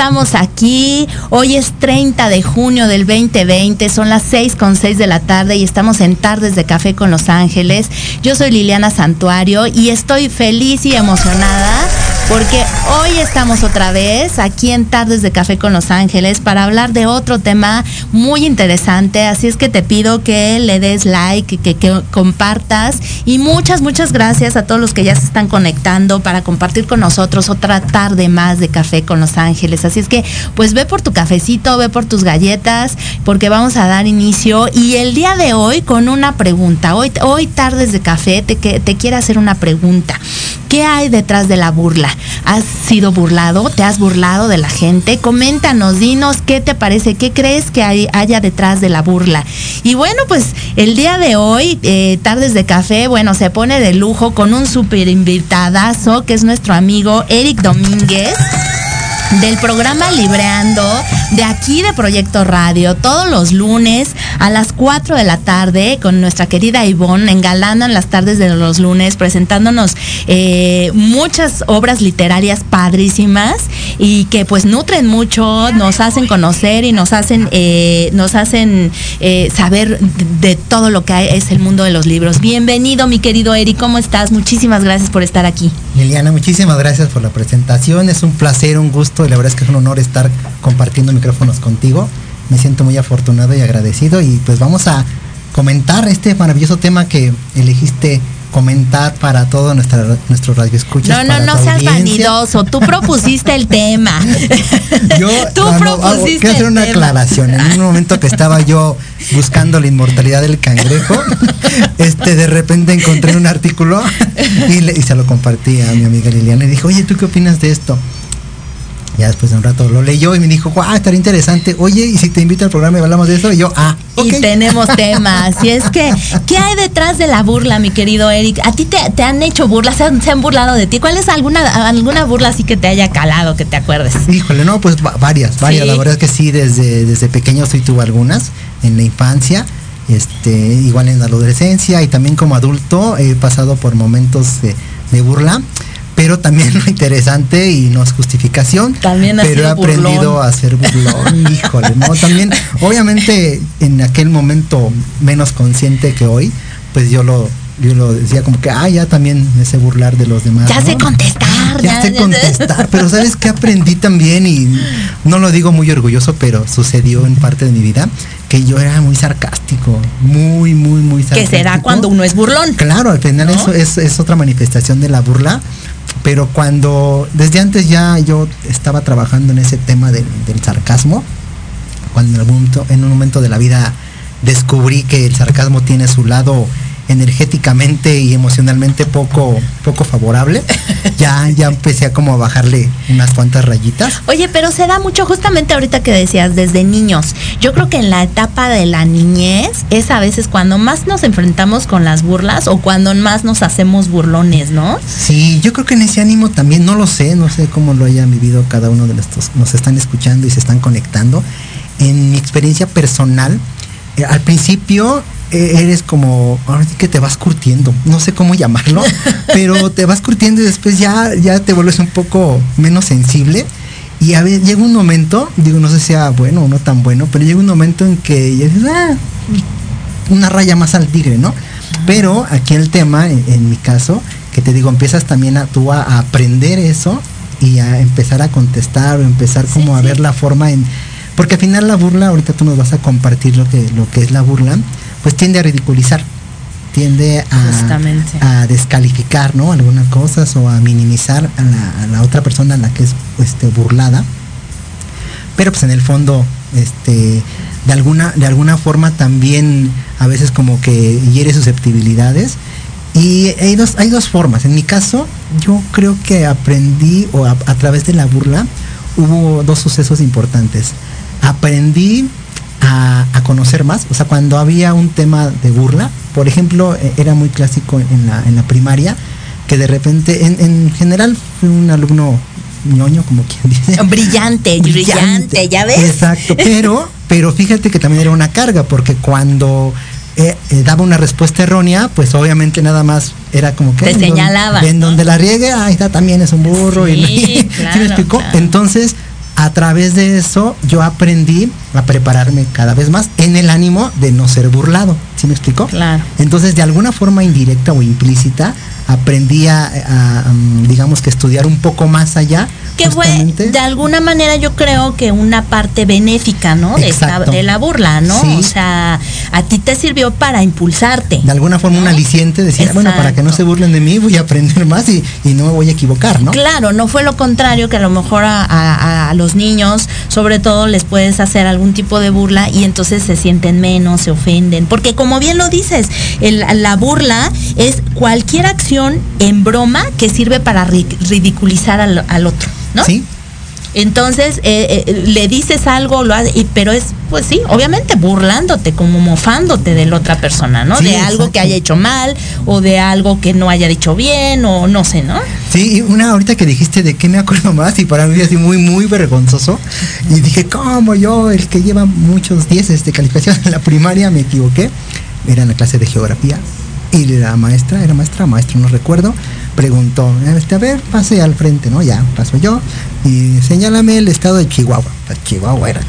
Estamos aquí. Hoy es 30 de junio del 2020. Son las 6 con 6 de la tarde y estamos en Tardes de Café con Los Ángeles. Yo soy Liliana Santuario y estoy feliz y emocionada porque hoy estamos otra vez aquí en Tardes de Café con Los Ángeles para hablar de otro tema muy interesante. Así es que te pido que le des like, que, compartas y muchas, muchas gracias a todos los que ya se están conectando para compartir con nosotros otra tarde más de Café con Los Ángeles. Así es que pues ve por tu cafecito, ve por tus galletas, porque vamos a dar inicio y el día de hoy con una pregunta. Hoy, hoy Tardes de Café te, te quiero hacer una pregunta. ¿Qué hay detrás de la burla? ¿Has sido burlado? ¿Te has burlado de la gente? Coméntanos, dinos qué te parece, qué crees que hay- haya detrás de la burla. Y bueno, pues el día de hoy, eh, Tardes de Café, bueno, se pone de lujo con un super invitadazo que es nuestro amigo Eric Domínguez del programa Libreando de aquí de Proyecto Radio todos los lunes a las 4 de la tarde con nuestra querida Ivonne engalanan las tardes de los lunes presentándonos eh, muchas obras literarias padrísimas y que pues nutren mucho nos hacen conocer y nos hacen eh, nos hacen eh, saber de, todo lo que es el mundo de los libros. Bienvenido mi querido Eric cómo estás muchísimas gracias por estar aquí. Liliana, muchísimas gracias por la presentación. Es un placer, un gusto y la verdad es que es un honor estar compartiendo micrófonos contigo. Me siento muy afortunado y agradecido y pues vamos a comentar este maravilloso tema que elegiste comentar para todo nuestra, nuestro radio escuchas. No, no, no seas vanidoso. Tú propusiste el tema. Yo Tú ah, no, propusiste quiero hacer una tema. aclaración. En un momento que estaba yo buscando la inmortalidad del cangrejo, este de repente encontré un artículo y, le- y se lo compartí a mi amiga Liliana y dijo, oye, ¿tú qué opinas de esto? Ya después de un rato lo leyó y me dijo, guau, estaría interesante. Oye, y si te invito al programa y hablamos de eso, y yo, ah, ok. Y tenemos temas. Y es que, ¿qué hay detrás de la burla, mi querido Eric? ¿A ti te, te han hecho burlas? ¿Se han, se han burlado de ti? ¿Cuál es alguna, alguna burla así que te haya calado, que te acuerdes? Híjole, no, pues va- varias, varias. Sí. La verdad es que sí, desde, desde pequeño sí tuve algunas en la infancia, este, igual en la adolescencia y también como adulto he pasado por momentos de, de burla, pero también lo interesante y no es justificación, También has pero he aprendido burlón. a ser burlón, híjole, no, también, obviamente en aquel momento menos consciente que hoy, pues yo lo yo lo decía como que, ah, ya también me sé burlar de los demás. Ya ¿no? sé contestar. Ya sé contestar, pero ¿sabes qué aprendí también? Y no lo digo muy orgulloso, pero sucedió en parte de mi vida, que yo era muy sarcástico, muy, muy, muy Que sarcástico. será cuando uno es burlón. Claro, al final ¿No? eso es, es otra manifestación de la burla, pero cuando, desde antes ya yo estaba trabajando en ese tema del, del sarcasmo, cuando en, algún en un momento de la vida descubrí que el sarcasmo tiene su lado energéticamente y emocionalmente poco poco favorable ya ya empecé a como a bajarle unas cuantas rayitas Oye, pero se da mucho justamente ahorita que decías, desde niños. Yo creo que en la etapa de la niñez es a veces cuando más nos enfrentamos con las burlas o cuando más nos hacemos burlones, ¿no? Sí, yo creo que en ese ánimo también, no lo sé, no sé cómo lo hayan vivido cada uno de estos, nos están escuchando y se están conectando. En mi experiencia personal, eh, al principio eres como, ahora sí que te vas curtiendo, no sé cómo llamarlo, pero te vas curtiendo y después ya, ya te vuelves un poco menos sensible. Y a veces llega un momento, digo, no sé si sea bueno o no tan bueno, pero llega un momento en que ya dices, "Ah, una raya más al tigre, ¿no? Pero aquí el tema, en, en mi caso, que te digo, empiezas también a tú a, a aprender eso y a empezar a contestar o empezar como a ver la forma en Porque al final la burla, ahorita tú nos vas a compartir lo que, lo que es la burla, pues tiende a ridiculizar, tiende a, a descalificar, ¿no? Algunas cosas o a minimizar a la, a la otra persona a la que es este, burlada. Pero pues en el fondo, este, de alguna, de alguna forma también a veces como que hiere susceptibilidades. Y hay dos, hay dos formas. En mi caso, yo creo que aprendí, o a, a través de la burla, hubo dos sucesos importantes. Aprendí a, a conocer más, o sea, cuando había un tema de burla, por ejemplo, eh, era muy clásico en la, en la primaria, que de repente, en, en general, fui un alumno ñoño, como quien dice. Brillante, brillante, ¿ya ves? Exacto, pero, pero fíjate que también era una carga, porque cuando eh, eh, daba una respuesta errónea, pues obviamente nada más era como que... Te en señalaba, En donde la riegue, ahí está, también es un burro. y, Sí, ¿sí claro, me explicó? claro. Entonces, a través de eso, yo aprendí a prepararme cada vez más en el ánimo de no ser burlado. ¿Sí me explicó? Claro. Entonces, de alguna forma indirecta o implícita, aprendí a, a, um, digamos que estudiar un poco más allá. Que fue de alguna manera yo creo que una parte benéfica, ¿no? De, esta- de la burla, ¿no? Sí. O sea, a ti te sirvió para impulsarte. de alguna forma un ¿no? aliciente decir, bueno, para que no se burlen de mí, voy a aprender más y, y no me voy a equivocar, ¿no? Claro, no fue lo contrario que a lo mejor a, a- a los niños, sobre todo, les puedes hacer algún tipo de burla y entonces se sienten menos, se ofenden. Porque como bien lo dices, el- la burla es cualquier acción en broma que sirve para ri- ridiculizar al, al otro, ¿no? Sí, Entonces eh, eh, le dices algo, lo hace, y- pero es, pues sí, obviamente burlándote, como mofándote de la otra persona, ¿no? Sí, de algo exacto. que haya hecho mal o de algo que no haya dicho bien o no sé, ¿no? sí, y una ahorita que dijiste de qué me acuerdo más y para mí así muy, muy vergonzoso. Y dije, ¿cómo yo, el que lleva muchos 10 de calificación en la primaria, me equivoqué? Era en la clase de geografía. Y la maestra, era maestra, maestro, no recuerdo, preguntó, este, a ver, pase al frente, ¿no? Ya, paso yo. Y señálame el estado de Chihuahua. Chihuahua era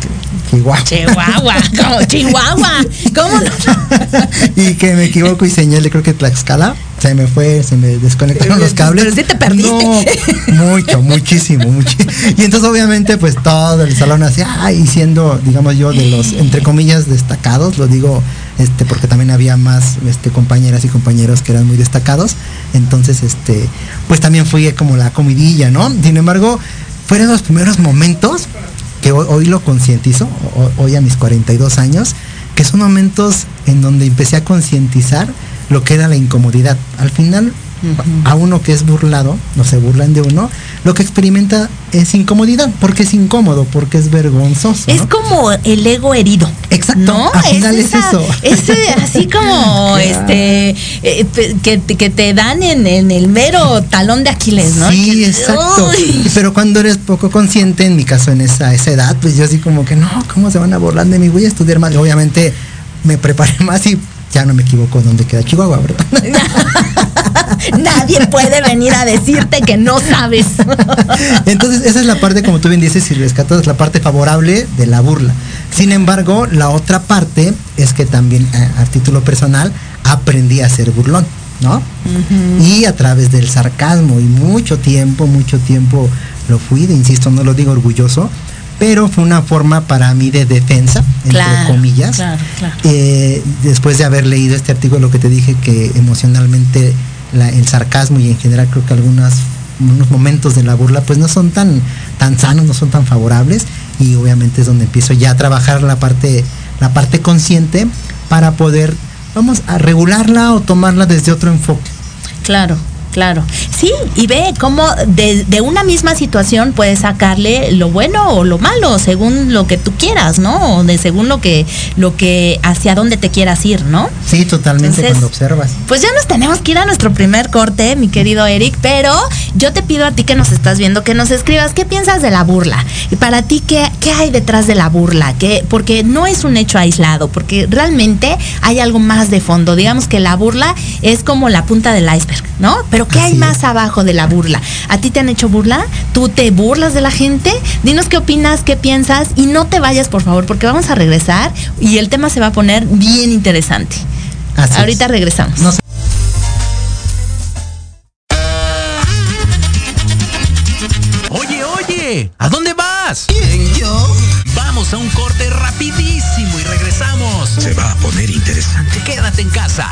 Chihuahua. Chihuahua, como Chihuahua, ¿cómo no? y que me equivoco y señalé, creo que Tlaxcala, se me fue, se me desconectaron los cables. Pero sí te perdiste. No, mucho, muchísimo, mucho. Y entonces obviamente pues todo el salón así, ay, siendo, digamos yo, de los, entre comillas, destacados, lo digo este porque también había más este compañeras y compañeros que eran muy destacados. Entonces, este, pues también fui como la comidilla, ¿no? Sin embargo, fueron los primeros momentos que hoy, hoy lo concientizo, ho- hoy a mis 42 años, que son momentos en donde empecé a concientizar lo que era la incomodidad. Al final, a uno que es burlado, no se burlan de uno, lo que experimenta es incomodidad, porque es incómodo, porque es vergonzoso. Es ¿no? como el ego herido. Exacto, ¿no? al final es esa- eso. ese así como este eh, que, te- que te dan en, en el mero talón de Aquiles, ¿no? Sí, Que- exacto. Uy. Pero cuando eres poco consciente, en mi caso en esa, esa edad, pues yo así como que no, ¿cómo se van a burlar de mí? Voy a estudiar más. Obviamente me preparé más y ya no me equivoco dónde queda Chihuahua, ¿verdad? Nadie puede venir a decirte que no sabes. Entonces, esa es la parte, como tú bien dices, y rescatas la parte favorable de la burla. Sin embargo, la otra parte es que también eh, a, título personal aprendí a ser burlón, ¿no? Y a través del sarcasmo y mucho tiempo, mucho tiempo lo fui, de, insisto, no lo digo orgulloso, pero fue una forma para mí de defensa, entre Claro, comillas. claro, claro. Eh, después de haber leído este artículo que te dije que emocionalmente la- el sarcasmo y en general creo que algunos unos momentos de la burla pues no son tan tan sanos no son tan favorables y obviamente es donde empiezo ya a trabajar la parte la parte consciente para poder vamos a regularla o tomarla desde otro enfoque Claro, claro. Sí, y ve cómo de, de una misma situación puedes sacarle lo bueno o lo malo, según lo que tú quieras, ¿no? O de según lo que, lo que, hacia dónde te quieras ir, ¿no? sí totalmente Entonces, cuando observas Pues ya nos tenemos que ir a nuestro primer corte, mi querido Eric, pero yo te pido a ti que nos estás viendo, que nos escribas qué piensas de la burla. Y para ti, ¿qué, qué hay detrás de la burla? ¿Qué- porque no es un hecho aislado, porque realmente hay algo más de fondo. Digamos que la burla es como la punta del iceberg, ¿no? Pero ¿qué hay más es. abajo de la burla? ¿A ti te han hecho burla? ¿Tú te burlas de la gente? Dinos qué opinas, qué piensas y no te vayas, por favor, porque vamos a regresar y el tema se va a poner bien interesante. Así es. Ahorita regresamos. Oye, oye. ¿A dónde vas? ¿Quién, yo? Vamos a un corte rapidísimo y regresamos. Se va a poner interesante. Quédate en casa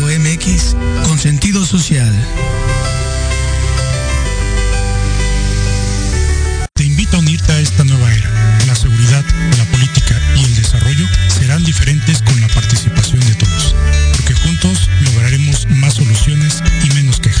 Con sentido social. Te invito a unirte a esta nueva era. La seguridad, la política y el desarrollo serán diferentes con la participación de todos, porque juntos lograremos más soluciones y menos quejas.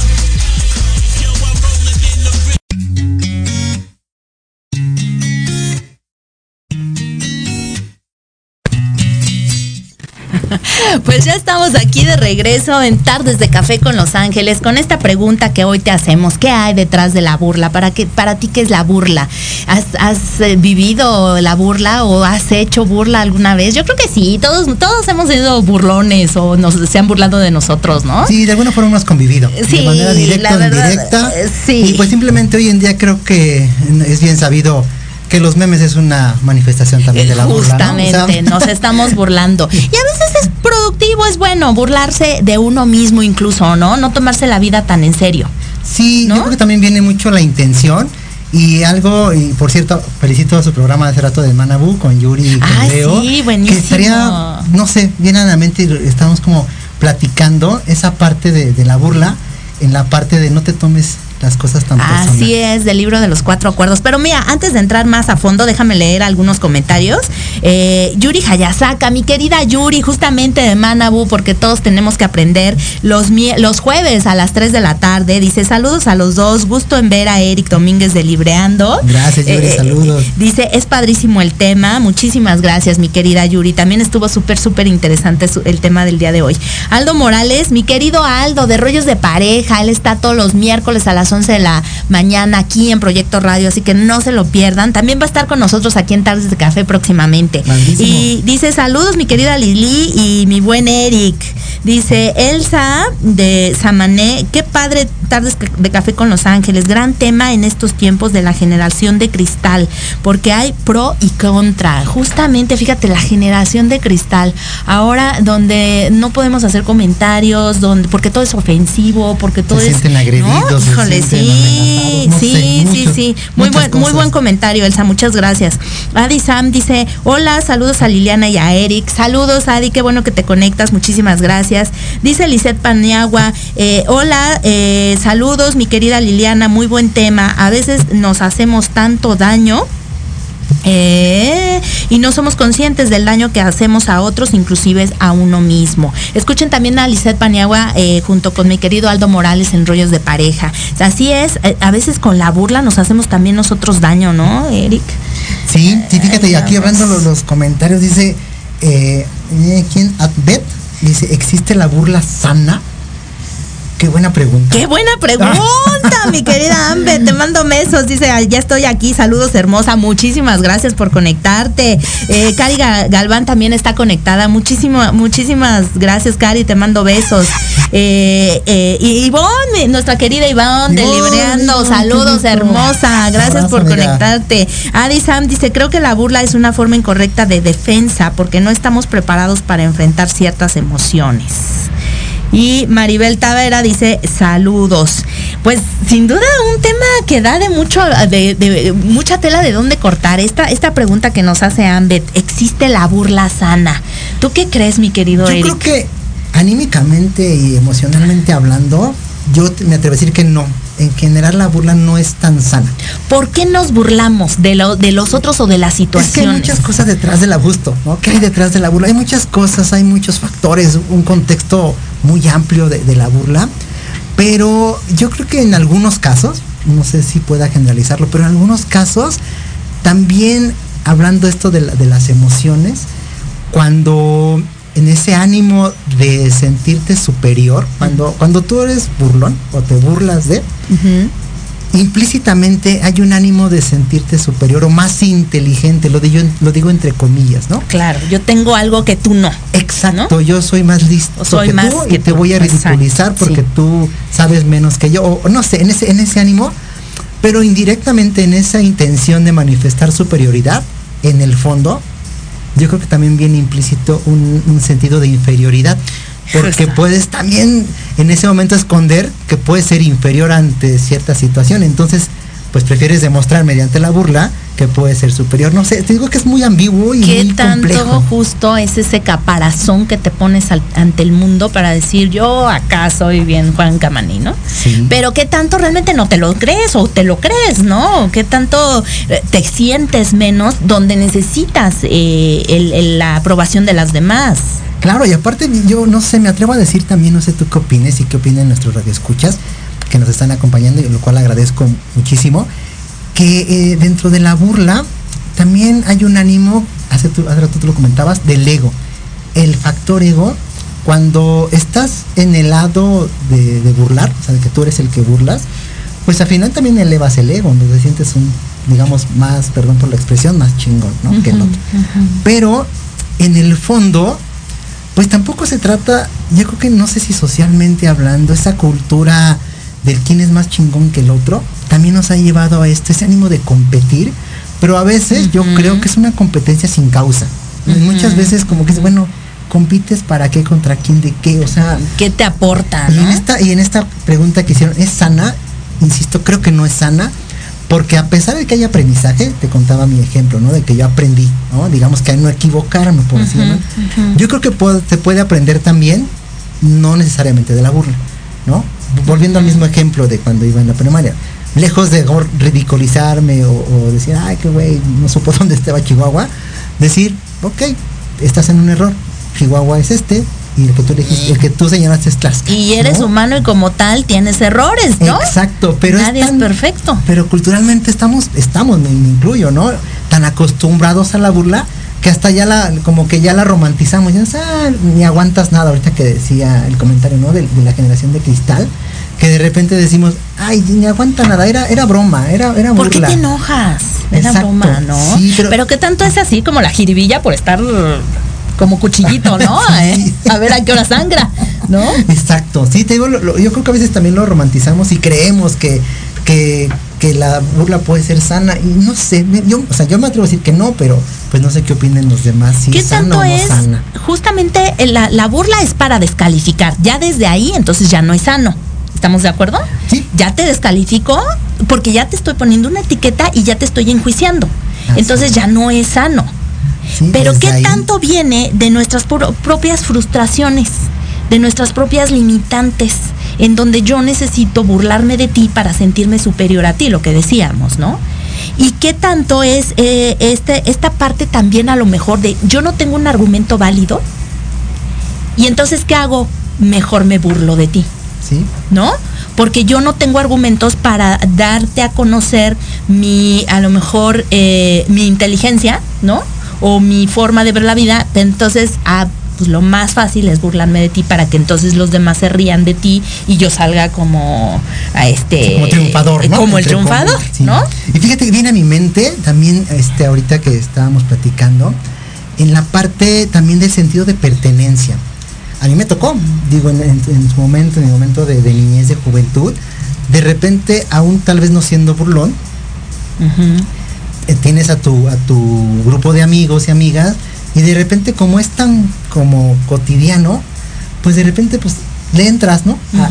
Pues ya estamos aquí de regreso en Tardes de Café con Los Ángeles con esta pregunta que hoy te hacemos. ¿Qué hay detrás de la burla? ¿Para, qué, para ti qué es la burla? ¿Has, has eh, vivido la burla o has hecho burla alguna vez? Yo creo que sí, todos, todos hemos sido burlones o nos, se han burlado de nosotros, ¿no? Sí, de alguna forma hemos convivido. Sí, de manera directa la verdad, indirecta. eh, sí. Y pues simplemente hoy en día creo que es bien sabido que los memes es una manifestación también de la burla. ¿no? O sea, Justamente, nos estamos burlando. Y a veces es productivo, es bueno burlarse de uno mismo incluso, ¿no? No tomarse la vida tan en serio. Sí, ¿No? yo creo que también viene mucho la intención. Y algo, y por cierto, felicito a su programa de hace rato de Manabu con Yuri y con Ah, Leo. sí, buenísimo. Que estaría, no sé, viene a la mente y estamos como platicando esa parte de, de la burla en la parte de no te tomes las cosas tan. Así es, del libro de los cuatro acuerdos. Pero mira, antes de entrar más a fondo, déjame leer algunos comentarios. Eh, Yuri Hayasaka, mi querida Yuri, justamente de Manabu, porque todos tenemos que aprender los, los jueves a las 3 de la tarde. Dice, saludos a los dos, gusto en ver a Eric Domínguez de Libreando. Gracias, Yuri, Eh, saludos. Dice, es padrísimo el tema. Muchísimas gracias, mi querida Yuri. También estuvo súper, súper interesante el tema del día de hoy. Aldo Morales, mi querido Aldo, de Rollos de Pareja. Él está todos los miércoles a las 11 de la mañana aquí en Proyecto Radio, así que no se lo pierdan. También va a estar con nosotros aquí en Tardes de Café próximamente. Grandísimo. Y dice, saludos, mi querida Lili y mi buen Eric. Dice, Elsa de Samané, qué padre Tardes de Café con Los Ángeles. Gran tema en estos tiempos de la generación de cristal, porque hay pro y contra. Justamente, fíjate, la generación de cristal. Ahora donde no podemos hacer comentarios, donde porque todo es ofensivo, porque todo Se es... sienten agredidos, ¿no? Híjole, sí, no sí, sé, sí, sí. Muy buen, muy buen comentario, Elsa, muchas gracias. Adi Sam dice, hola, saludos a Liliana y a Eric. Saludos, Adi, qué bueno que te conectas, muchísimas gracias. Dice Lisette Paniagua, eh, hola, eh, saludos, mi querida Liliana, muy buen tema. A veces nos hacemos tanto daño. Eh, y no somos conscientes del daño que hacemos a otros, inclusive a uno mismo. Escuchen también a Lisette Paniagua eh, junto con mi querido Aldo Morales en Rollos de Pareja. Así es, eh, a veces con la burla nos hacemos también nosotros daño, ¿no, Eric? Sí, sí, fíjate, y aquí Vamos. hablando los, los comentarios, dice, eh, eh, ¿quién? Adbet, dice, ¿existe la burla sana? Qué buena pregunta. Qué buena pregunta, mi querida Ambe. Te mando besos. Dice, "Ay, ya estoy aquí. Saludos, hermosa. Muchísimas gracias por conectarte. Eh, Cari Ga- Galván también está conectada. Muchísimo, muchísimas gracias, Cari. Te mando besos. Eh, eh, y Ivonne, nuestra querida Ivonne de Libreando. Saludos, hermosa. Gracias Abrazo, por amiga. conectarte. Adi Sam dice, creo que la burla es una forma incorrecta de defensa porque no estamos preparados para enfrentar ciertas emociones. Y Maribel Tavera dice saludos. Pues sin duda un tema que da de mucho, de, de mucha tela de dónde cortar. Esta, esta pregunta que nos hace Ambet, ¿existe la burla sana? ¿Tú qué crees, mi querido Yo Eric? creo que anímicamente y emocionalmente hablando, yo me atrevo a decir que no. En general la burla no es tan sana. ¿Por qué nos burlamos de, lo, de los otros o de las Es que hay muchas cosas detrás del abuso, ¿no? ¿Qué hay detrás de la burla? Hay muchas cosas, hay muchos factores, un contexto muy amplio de, la burla. Pero yo creo que en algunos casos, no sé si pueda generalizarlo, pero en algunos casos, también hablando esto de, la- de las emociones, cuando en ese ánimo de sentirte superior, cuando, cuando tú eres burlón o te burlas de. Implícitamente hay un ánimo de sentirte superior o más inteligente, lo, de yo, lo digo entre comillas, ¿no? Claro, yo tengo algo que tú no. Exacto, yo soy más listo O soy que más tú que y te tú, voy a exacto, ridiculizar porque sí. tú sabes menos que yo, o, o no sé, en ese, en ese ánimo, pero indirectamente en esa intención de manifestar superioridad, en el fondo, yo creo que también viene implícito un, un sentido de inferioridad. Porque puedes también en ese momento esconder que puedes ser inferior ante cierta situación. Entonces, pues prefieres demostrar mediante la burla que puedes ser superior. No sé, te digo que es muy ambiguo y ¿Qué muy tanto complejo. justo es ese caparazón que te pones al- ante el mundo para decir yo acá soy bien Juan Camaní, ¿no? Sí. Pero qué tanto realmente no te lo crees o te lo crees, ¿no? ¿Qué tanto eh, te sientes menos donde necesitas eh, el- el- la aprobación de las demás? Claro, y aparte yo no sé, me atrevo a decir también, no sé tú qué opines y qué opinan nuestros radioescuchas que nos están acompañando y lo cual agradezco muchísimo, que eh, dentro de la burla también hay un ánimo, hace, tú, hace rato tú lo comentabas, del ego. El factor ego, cuando estás en el lado de, de burlar, o sea, de que tú eres el que burlas, pues al final también elevas el ego, donde te sientes un, digamos, más, perdón por la expresión, más chingón, ¿no? que el otro. Pero en el fondo, pues tampoco se trata, yo creo que no sé si socialmente hablando, esa cultura del quién es más chingón que el otro, también nos ha llevado a esto, ese ánimo de competir, pero a veces yo creo que es una competencia sin causa. Muchas veces como que es, bueno, compites para qué, contra quién, de qué, o sea, ¿Qué te aporta, y en esta, y en esta pregunta que hicieron, ¿es sana? Insisto, creo que no es sana, porque a pesar de que hay aprendizaje, te contaba mi ejemplo, ¿no? De que yo aprendí, ¿no? Digamos que a no equivocarme, por así ujú. Yo creo que puede- se puede aprender también, no necesariamente de la burla, ¿no? Volviendo al mismo ejemplo de cuando iba en la primaria. Lejos de ridiculizarme o, o decir, ay, qué güey, no supo dónde estaba Chihuahua, decir, ok, estás en un error. Chihuahua es este y el que tú elegiste, el que tú señalaste es Tlaxcala. Y eres ¿no? humano y como tal tienes errores, ¿no? Exacto, pero Nadie es tan- perfecto. Pero culturalmente estamos, estamos, me, me incluyo, ¿no? Tan acostumbrados a la burla que hasta ya la, como que ya la romantizamos. Ya ah, ni aguantas nada, ahorita que decía el comentario, ¿no? De, de la generación de cristal, que de repente decimos, ay, ni aguanta nada, era, era broma, era, era ¿Por qué burla. te enojas? Era Exacto, broma, ¿no? sí, pero... pero- qué tanto es así como la jiribilla por estar como cuchillito, ¿no? Sí. ¿Eh? A ver a qué hora sangra, ¿no? Exacto, sí, te digo, lo- lo- yo creo que a veces también lo romantizamos y creemos que, que, que la burla puede ser sana y no sé, yo, o sea, yo me atrevo a decir que no, pero pues no sé qué opinen los demás, si ¿Qué es sana tanto o no es? sana. Justamente la, la burla es para descalificar. Ya desde ahí, entonces ya no es sano. ¿Estamos de acuerdo? Sí. Ya te descalifico porque ya te estoy poniendo una etiqueta y ya te estoy enjuiciando. Así Entonces es. ya no es sano. Sí, Pero ¿qué ahí- tanto viene de nuestras pro- propias frustraciones, de nuestras propias limitantes, en donde yo necesito burlarme de ti para sentirme superior a ti, lo que decíamos, ¿no? Y qué tanto es eh, este, esta parte también a lo mejor de yo no tengo un argumento válido y entonces ¿qué hago? Mejor me burlo de ti. Sí, ¿no? Porque yo no tengo argumentos para darte a conocer mi, a lo mejor, eh, mi inteligencia, ¿no? O mi forma de ver la vida. Entonces, ah, pues lo más fácil es burlarme de ti para que entonces los demás se rían de ti y yo salga como a este como triunfador, ¿no? como el triunfador, comillas, sí. ¿no? Y fíjate que viene a mi mente también, este, ahorita que estábamos platicando, en la parte también del sentido de pertenencia. A mí me tocó, digo, en, en- en su momento, en el momento de, de niñez, de juventud, de repente, aún tal vez no siendo burlón, tienes a tu, a tu grupo de amigos y amigas, y de repente como es tan como cotidiano, pues de repente pues le entras, ¿no? A,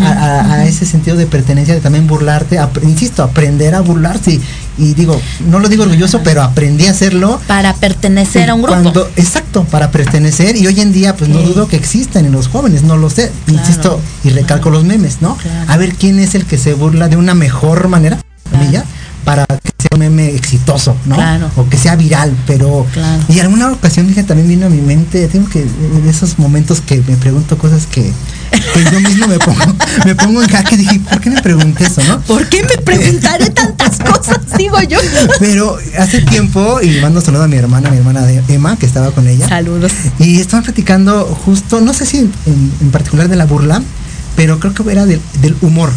a- ese sentido de pertenencia, de también burlarte, insisto, aprender a burlarse. Y, y digo, no lo digo orgulloso, pero aprendí a hacerlo. Para pertenecer a un grupo. Cuando- exacto, para pertenecer. Y hoy en día, pues no dudo que existan en los jóvenes, no lo sé. Insisto, y recalco los memes, ¿no? Claro. A ver quién es el que se burla de una mejor manera, comillas, para que sea un meme exitoso, ¿no? Claro. O que sea viral, pero... Claro. Y en alguna ocasión, dije, también vino a mi mente, tengo que, de esos momentos que me pregunto cosas que, que yo mismo me pongo, me pongo en jaque, dije, ¿por qué me pregunté eso, no? ¿Por qué me preguntaré tantas cosas? Digo yo. Pero hace tiempo, y mando saludo a mi hermana, mi hermana de Emma, que estaba con ella. Saludos. Y estaban platicando justo, no sé si en, en particular de la burla, pero creo que era del, del humor.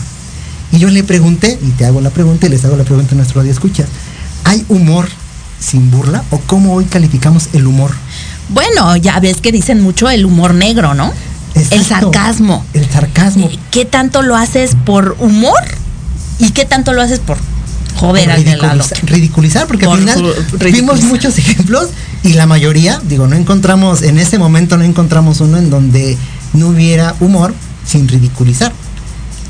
Y yo le pregunté, y te hago la pregunta y les hago la pregunta a nuestro radio escucha, ¿hay humor sin burla? ¿O cómo hoy calificamos el humor? Bueno, ya ves que dicen mucho el humor negro, ¿no? El sarcasmo. El sarcasmo. ¿Qué tanto lo haces por humor? ¿Y qué tanto lo haces por joder al ridiculizar, ridiculizar, porque Por al final vimos muchos ejemplos y la mayoría, digo, no encontramos, en ese momento no encontramos uno en donde no hubiera humor sin ridiculizar.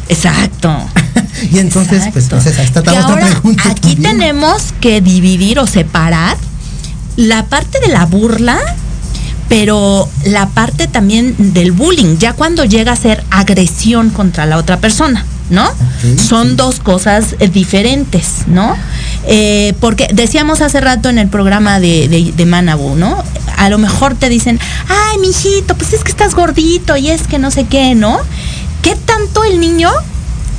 Exacto. Y entonces, pues, Exacto. pues esa, Que otra ahora pregunta. aquí también. tenemos que dividir o separar la parte de la burla, pero la parte también del bullying, ya cuando llega a ser agresión contra la otra persona, ¿no? Son sí. dos cosas eh, diferentes, ¿no? Eh, porque decíamos hace rato en el programa de, de, de Manabu, ¿no? A lo mejor te dicen, ay, mijito, pues es que estás gordito y es que no sé qué, ¿no? ¿Qué tanto el niño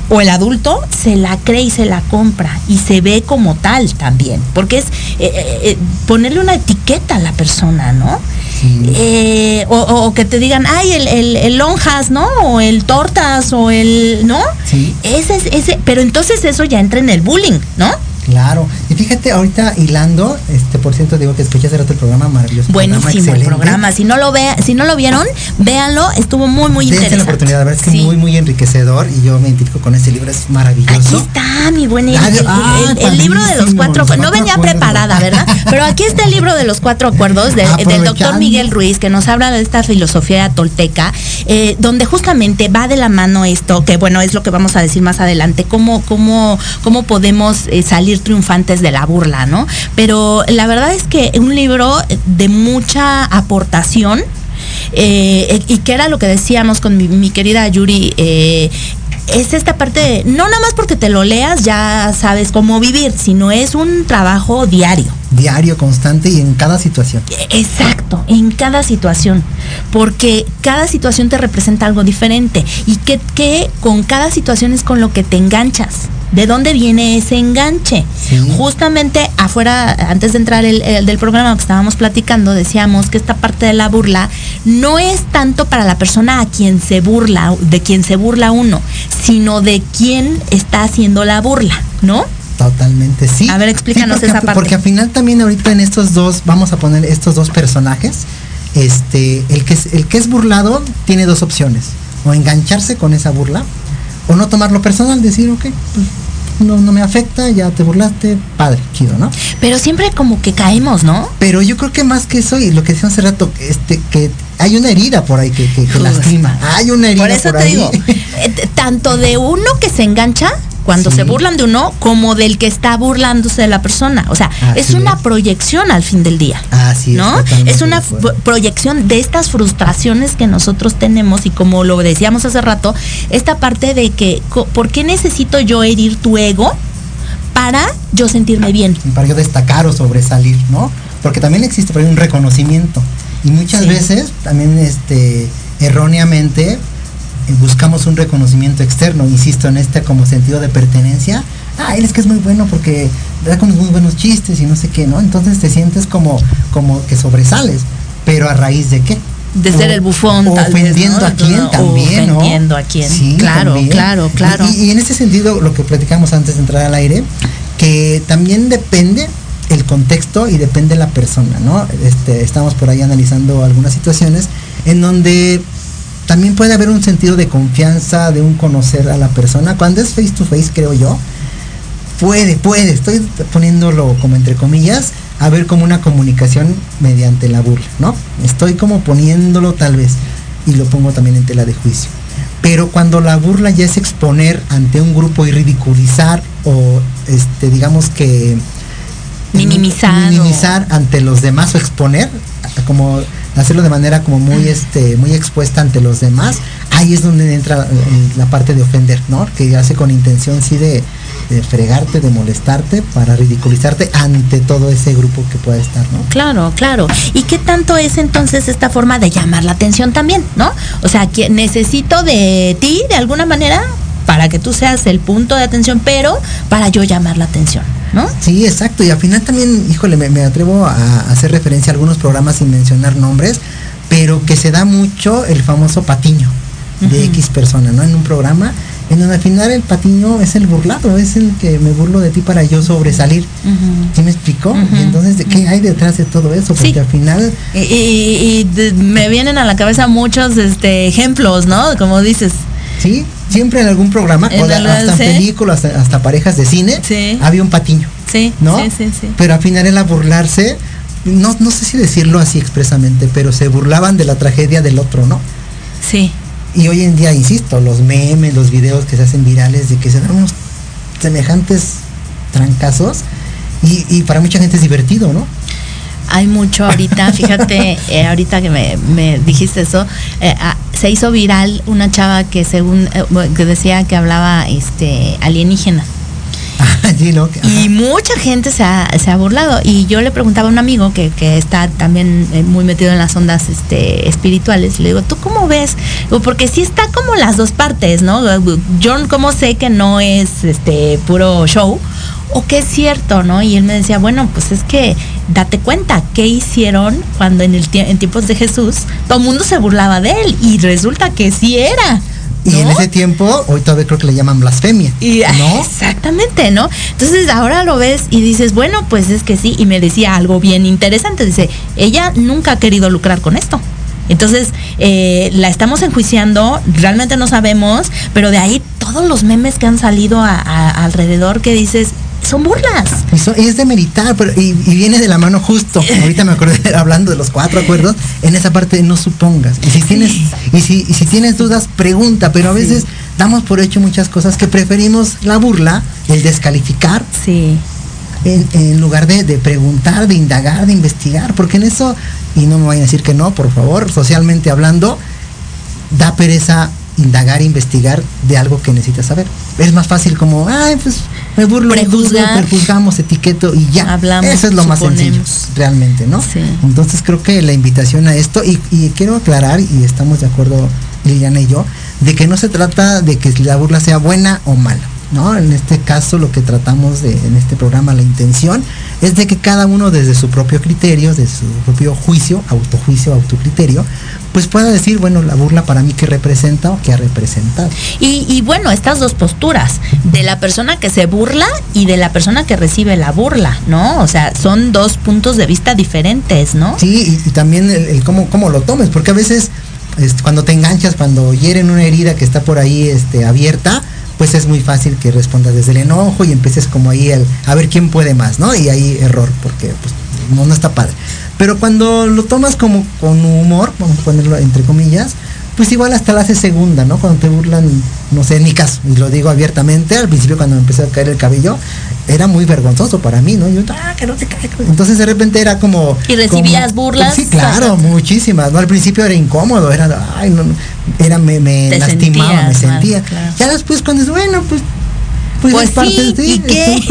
o el adulto se la cree y se la compra y se ve como tal también? Porque es eh, eh, eh, ponerle una etiqueta a la persona, ¿no? Sí. Eh, o, o que te digan, ay, el, el, el lonjas, ¿no? O el tortas, o el, ¿no? Sí. Ese es, ese, pero entonces eso ya entra en el bullying, ¿no? Claro. Y fíjate, ahorita hilando, este, por cierto, digo que escuché hace rato el programa maravilloso. programa, Buenísimo el excelente. programa. Si no lo ve, si no lo vieron, véanlo, estuvo muy, muy Dense interesante. la oportunidad, la verdad es que Sí. muy, muy enriquecedor y yo me identifico con ese libro, es maravilloso. Aquí está, mi buen el, Ah, el- el- el libro de los cuatro los. No venía preparada, ¿verdad? Pero aquí está el libro de los cuatro acuerdos de- del doctor. Miguel Ruiz, que nos habla de esta filosofía tolteca, eh, donde justamente va de la mano esto, que bueno, es lo que vamos a decir más adelante, cómo, cómo, cómo podemos eh, salir triunfantes de la burla, ¿no? Pero la verdad es que un libro de mucha aportación. eh, y que era lo que decíamos con mi, mi querida Yuri, es esta parte de, no nada más porque te lo leas ya sabes cómo vivir, sino es un trabajo diario. Diario, constante y en cada situación. Exacto, en cada situación, porque cada situación te representa algo diferente y que, que con cada situación es con lo que te enganchas. ¿De dónde viene ese enganche? Sí. Justamente afuera, antes de entrar el, el del programa que estábamos platicando, decíamos que esta parte de la burla no es tanto para la persona a quien se burla, de quien se burla uno, sino de quien está haciendo la burla, ¿no? Totalmente, sí. A ver, explícanos porque, esa parte. Porque al final también ahorita en estos dos, vamos a poner estos dos personajes, este, el que es, el que es burlado tiene dos opciones. O engancharse con esa burla, o no tomarlo personal, decir, ok, pues no, no me afecta, ya te burlaste, padre, chido, ¿no? Pero siempre como que caemos, ¿no? Pero yo creo que más que eso, y lo que decía hace rato, este, que hay una herida por ahí que, que, que lastima. Hay una herida Por eso te ahí. digo, eh, tanto de uno que se engancha cuando Sí. se burlan de uno, como del que está burlándose de la persona. O sea, Así es una es. proyección al fin del día. Así es, ¿No? totalmente Es una proyección de estas frustraciones que nosotros tenemos y como lo decíamos hace rato, esta parte de que, ¿por qué necesito yo herir tu ego para yo sentirme bien? para yo destacar o sobresalir, ¿no? Porque también existe por ahí un reconocimiento. Y muchas Sí. veces también este erróneamente buscamos un reconocimiento externo, insisto, en este como sentido de pertenencia. Ah, él es que es muy bueno porque da con muy buenos chistes y no sé qué, ¿no? Entonces te sientes como, como que sobresales. Pero a raíz de qué? De ser el bufón, tal vez, ofendiendo ¿no? a quién también, ¿no? ofendiendo a quién. Sí, Claro, también. claro, claro. Y, y en ese sentido, lo que platicamos antes de entrar al aire, que también depende el contexto y depende la persona, ¿no? Este, estamos por ahí analizando algunas situaciones en donde también puede haber un sentido de confianza, de un conocer a la persona. Cuando es face to face, creo yo, puede, puede, estoy poniéndolo como entre comillas, a ver como una comunicación mediante la burla, ¿no? Estoy como poniéndolo tal vez y lo pongo también en tela de juicio. Pero cuando la burla ya es exponer ante un grupo y ridiculizar o este digamos que Minimizar. minimizar ante los demás o exponer como hacerlo de manera como muy este muy expuesta ante los demás ahí es donde entra eh, la parte de ofender no que hace con intención sí de, de fregarte de molestarte para ridiculizarte ante todo ese grupo que pueda estar no Claro, claro. ¿Y qué tanto es entonces esta forma de llamar la atención también, no? O sea, que necesito de ti de alguna manera para que tú seas el punto de atención, pero para yo llamar la atención, ¿no? Sí, exacto. Y al final también, híjole, me, me atrevo a hacer referencia a algunos programas sin mencionar nombres, pero que se da mucho el famoso patiño de. X persona, ¿no? En un programa en donde al final el patiño es el burlado, es el que me burlo de ti para yo sobresalir. ¿Sí me explicó? Y entonces, ¿de ¿qué hay detrás de todo eso? Porque Sí. al final, Y, y- y me vienen a la cabeza muchos este, ejemplos, ¿no? Como dices. sí, siempre en algún programa, En o de- hasta en películas, hasta, hasta parejas de cine, Sí. había un patiño. Sí, ¿no? sí, sí, sí. Pero al final era burlarse, no, no sé si decirlo así expresamente, pero se burlaban de la tragedia del otro, ¿no? Sí. Y hoy en día, insisto, los memes, los videos que se hacen virales de que se dan unos semejantes trancazos y, y para mucha gente es divertido, ¿no? Hay mucho ahorita, fíjate, eh, ahorita que me, me dijiste eso, eh, se hizo viral una chava que según eh, que decía que hablaba este alienígena. sí, ¿no? Que- Y mucha gente se ha, se ha burlado. Y yo le preguntaba a un amigo que, que está también eh, muy metido en las ondas este, espirituales. Le digo, ¿tú cómo ves? Porque sí está como las dos partes, ¿no? Yo cómo sé que no es este puro show o que es cierto, ¿no? Y él me decía, bueno, pues es que date cuenta qué hicieron cuando en, el tie- en tiempos de Jesús todo el mundo se burlaba de él y resulta que sí era. Y en ese tiempo, hoy todavía creo que le llaman blasfemia. Y, ¿No? Exactamente, ¿no? Entonces ahora lo ves y dices, bueno, pues es que sí. Y me decía algo bien interesante. Dice, ella nunca ha querido lucrar con esto. Entonces, eh, la estamos enjuiciando, realmente no sabemos, pero de ahí todos los memes que han salido a- a- alrededor que dices, son burlas. Y, so- y es de meditar, pero, y, y viene de la mano justo. Ahorita me acordé hablando de los cuatro acuerdos, en esa parte de no supongas. Y si tienes, y si, y si tienes dudas, pregunta, pero a veces damos por hecho muchas cosas que preferimos la burla, el descalificar, Sí. en, en lugar de, de preguntar, de indagar, de investigar, porque en eso, y no me vayan a decir que no, por favor, socialmente hablando, da pereza indagar, investigar de algo que necesitas saber. Es más fácil como, ay, pues me burlo, Prejuzgar. prejuzgamos, etiqueto y ya. Hablamos, Eso es lo más sencillo, realmente, ¿no? Sí. Entonces creo que la invitación a esto, y, y quiero aclarar, y estamos de acuerdo Liliana y yo, de que no se trata de que la burla sea buena o mala. ¿no? En este caso lo que tratamos de, en este programa, la intención, es de que cada uno desde su propio criterio, desde su propio juicio, autojuicio, autocriterio, pues pueda decir, bueno, la burla para mí que representa o que ha representado. Y, y bueno, estas dos posturas, de la persona que se burla y de la persona que recibe la burla, ¿no? O sea, son dos puntos de vista diferentes, ¿no? Sí, y, y también el, el cómo, cómo lo tomes, porque a veces este, cuando te enganchas, cuando hieren una herida que está por ahí este, abierta, pues es muy fácil que respondas desde el enojo y empieces como ahí el a ver quién puede más, ¿no? Y ahí error, porque pues no, no está padre. Pero cuando lo tomas como con humor, vamos a ponerlo entre comillas, pues igual hasta la hace segunda, ¿no? Cuando te burlan, no sé, en mi caso, y lo digo abiertamente, al principio cuando me empezó a caer el cabello, era muy vergonzoso para mí, ¿no? Yo, ah, que no te caiga. Entonces de repente era como... ¿Y recibías como- burlas? Sí, claro, muchísimas, ¿no? Al principio era incómodo, era, ay, no, no, era, me, me lastimaba, me mal, sentía. claro. Ya después cuando es, bueno, pues... Pues, Pues es parte sí, de ¿y qué?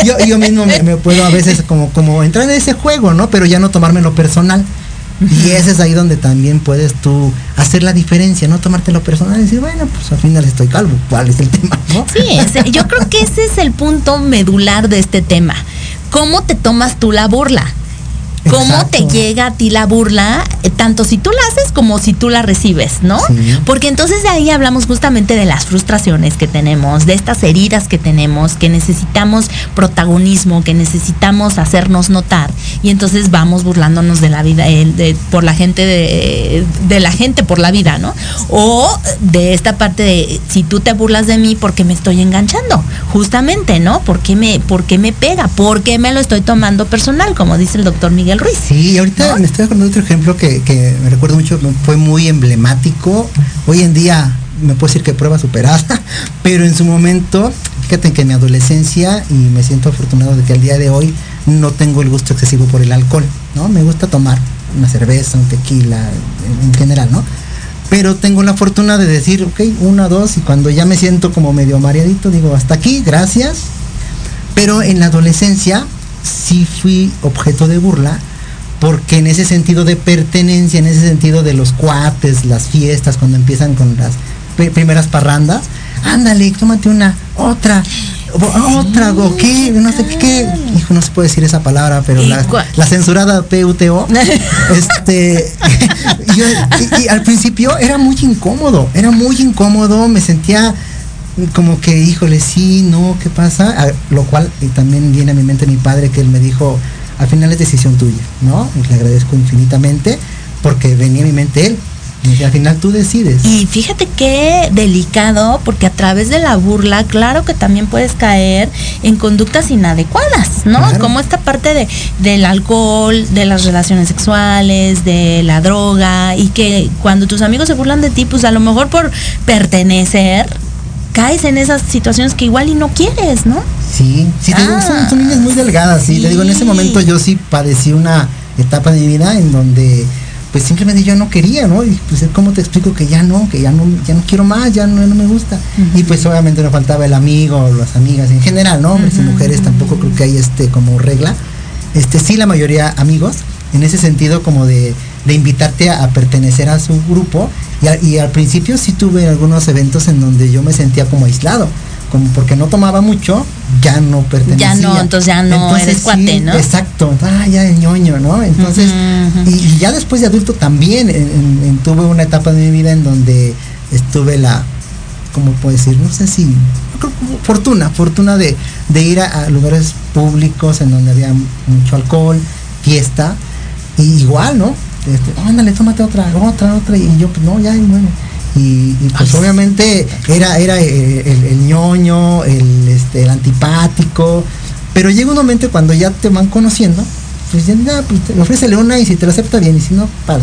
yo, yo mismo me, me puedo a veces como, como entrar en ese juego, ¿no? Pero ya no tomármelo personal. Y ese es ahí donde también puedes tú hacer la diferencia, no tomártelo personal y decir, bueno, pues al final estoy calvo, ¿cuál es el tema? ¿no? Sí, yo creo que ese es el punto medular de este tema. ¿Cómo te tomas tú la burla? ¿Cómo Exacto. te llega a ti la burla, eh, tanto si tú la haces como si tú la recibes, ¿no? Sí. Porque entonces de ahí hablamos justamente de las frustraciones que tenemos, de estas heridas que tenemos, que necesitamos protagonismo, que necesitamos hacernos notar. Y entonces vamos burlándonos de la vida, eh, de- por la gente, de, de la gente por la vida, ¿no? O de esta parte de si tú te burlas de mí porque me estoy enganchando, justamente, ¿no? ¿Por qué me, por qué me pega? ¿Por qué me lo estoy tomando personal? Como dice el doctor Miguel Ruiz. Sí, ahorita ¿No? me estoy acordando de otro ejemplo que, que me recuerdo mucho, fue muy emblemático. Hoy en día me puedo decir que prueba superada, pero en su momento, fíjate que en mi adolescencia, y me siento afortunado de que al día de hoy no tengo el gusto excesivo por el alcohol, ¿no? Me gusta tomar una cerveza, un tequila, en, en general, ¿no? Pero tengo la fortuna de decir, ok, una, dos, y cuando ya me siento como medio mareadito, digo, hasta aquí, gracias. Pero en la adolescencia sí fui objeto de burla, porque en ese sentido de pertenencia, en ese sentido de los cuates, las fiestas, cuando empiezan con las pri- primeras parrandas, ándale, tómate una, otra, otra, o qué, no sé qué, hijo, no se puede decir esa palabra, pero ¿Y la, censurada PUTO, este, yo, y, y al principio era muy incómodo, era muy incómodo, me sentía como que, híjole, sí, no, ¿qué pasa? A- lo cual y también viene a mi mente mi padre que él me dijo, al final es decisión tuya, ¿no? Y le agradezco infinitamente porque venía a mi mente él. Y al final tú decides. Y fíjate qué delicado, porque a través de la burla, claro que también puedes caer en conductas inadecuadas, ¿no? Claro. Como esta parte de, del alcohol, de las relaciones sexuales, de la droga, y que cuando tus amigos se burlan de ti, pues a lo mejor por pertenecer, caes en esas situaciones que igual y no quieres, ¿no? Sí, sí, te digo, son, son líneas muy delgadas, sí. Te digo, en ese momento yo sí padecí una etapa de mi vida en donde pues simplemente yo no quería, ¿no? Y pues cómo te explico que ya no, que ya no, ya no quiero más, ya no, no me gusta. Y pues obviamente nos faltaba el amigo, las amigas en general, ¿no? Hombres y mujeres tampoco creo que hay este como regla. Este sí la mayoría amigos, en ese sentido como de, de invitarte a, a pertenecer a su grupo. Y, a- y al principio sí tuve algunos eventos en donde yo me sentía como aislado. Como porque no tomaba mucho, ya no pertenecía. Ya no, entonces ya no eres cuate, ¿no? Exacto, ah, ya el ñoño, ¿no? Entonces, y, y ya después de adulto también en- en- en- tuve una etapa de mi vida en donde estuve la, ¿cómo puedo decir? No sé si, fortuna, fortuna de, de ir a, a lugares públicos en donde había mucho alcohol, fiesta, y igual, ¿no? Este, ándale, tómate otra, otra, otra, y yo, pues no, ya, y bueno. Y, y, pues obviamente era, era eh, el, el ñoño, el, este, el antipático, pero llega un momento cuando ya te van conociendo, pues ya, ya, pues, ofrécele una y si te lo acepta bien y si no, para.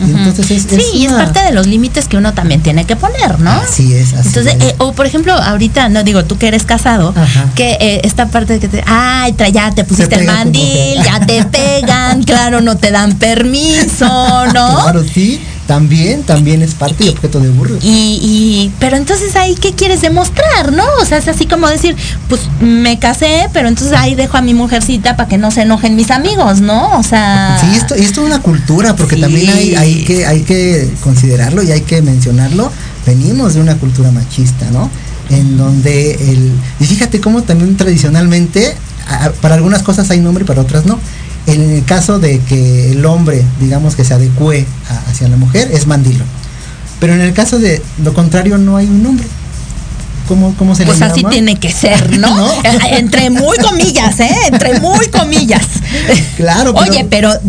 entonces es, sí, y es parte de los límites que uno también tiene que poner, ¿no? Así es, así Entonces, es. eh, o por ejemplo, ahorita, no digo, tú que eres casado, Ajá. que eh, esta parte de que te, ay, tra- ya te pusiste el mandil, ya te pegan, claro, no te dan permiso, ¿no? Claro, sí, también, también es parte y objeto de burro. Y, y, pero entonces ahí, ¿qué quieres demostrar, no? O sea, es así como decir, pues me casé, pero entonces ahí dejo a mi mujercita para que no se enojen mis amigos, ¿no? O sea. Sí, esto, esto es una cultura, porque Sí. también hay, hay, que, hay que considerarlo y hay que mencionarlo. Venimos de una cultura machista, ¿no? En donde el... Y fíjate cómo también tradicionalmente, para algunas cosas hay nombre y para otras no. En el caso de que el hombre, digamos que se adecue a- hacia la mujer, es mandilo. Pero en el caso de lo contrario, no hay un nombre. ¿Cómo, cómo se Pues le así llama? tiene que ser, ¿no? ¿No? Entre muy comillas, ¿eh? Entre muy comillas. Claro, pero- Oye, pero eh,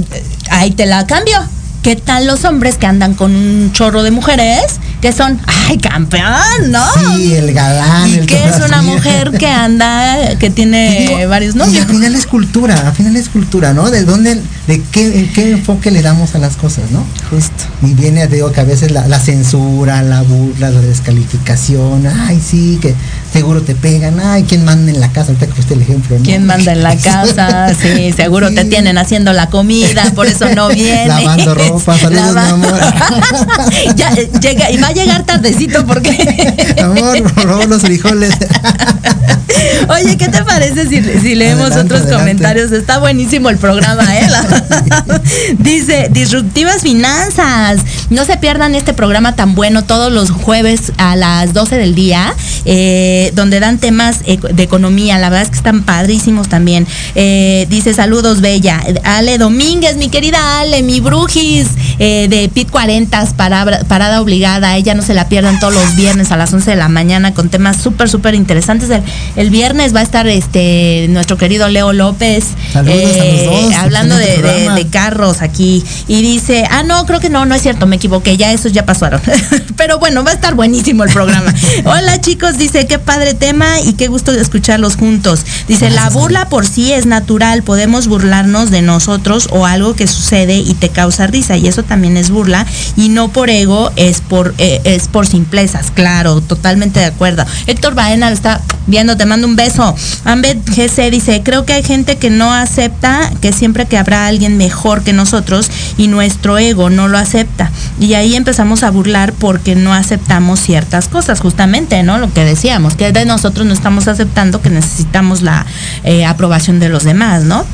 ahí te la cambio. ¿Qué tal los hombres que andan con un chorro de mujeres que son, ay, campeón, ¿no? Sí, el galán. ¿Y el qué es una mujer que anda, que Y tiene digo, varios Y novios? al final es cultura, al final es cultura, ¿no? De dónde, de qué, en qué enfoque le damos a las cosas, ¿no? Justo. Y viene, digo, que a veces la, la censura, la burla, la descalificación, ay, sí, que seguro te pegan, ay, ¿quién manda en la casa? Ahorita que fuiste el ejemplo, ¿no? ¿Quién manda en la casa? Sí, seguro te tienen haciendo la comida, por eso no vienes. Lavando ropa, saludos, Lava- mi amor. ya, eh, llega, y va a llegar tardecito porque... Amor, por favor, los frijoles. Oye, ¿qué te parece si, si leemos Adelante, otros adelante. comentarios? Está buenísimo el programa, ¿eh? La- Dice, disruptivas finanzas. No se pierdan este programa tan bueno todos los jueves a las 12 del día, eh, donde dan temas eco- de economía. La verdad es que están padrísimos también. Eh, dice, saludos, Bella. Ale Domínguez, mi querida Ale, mi brujis eh, de Pit 40, parada, parada obligada. Ella no se la pierdan todos los viernes a las 11 de la mañana con temas súper, súper interesantes. El, el viernes va a estar este nuestro querido Leo López eh, Saludos a los dos, hablando de, de carros aquí. Y dice, ah, no, creo que no, no es cierto, me equivoqué, ya esos ya pasaron. Pero bueno, va a estar buenísimo el programa. Hola chicos, dice, qué padre tema y qué gusto escucharlos juntos. Dice, la burla por sí es natural, podemos burlarnos de nosotros o algo que sucede y te causa risa y eso también es burla y no por ego, es por eh, es por simplezas, claro, totalmente de acuerdo. Héctor Baena lo está viendo, te mando un beso. Ambed GC dice, creo que hay gente que no acepta que siempre que habrá alguien mejor que nosotros y nuestro ego no lo acepta. Y ahí empezamos a burlar porque no aceptamos ciertas cosas, justamente, ¿no? Lo que decíamos, que de nosotros no estamos aceptando que necesitamos la eh, aprobación de los demás, ¿no?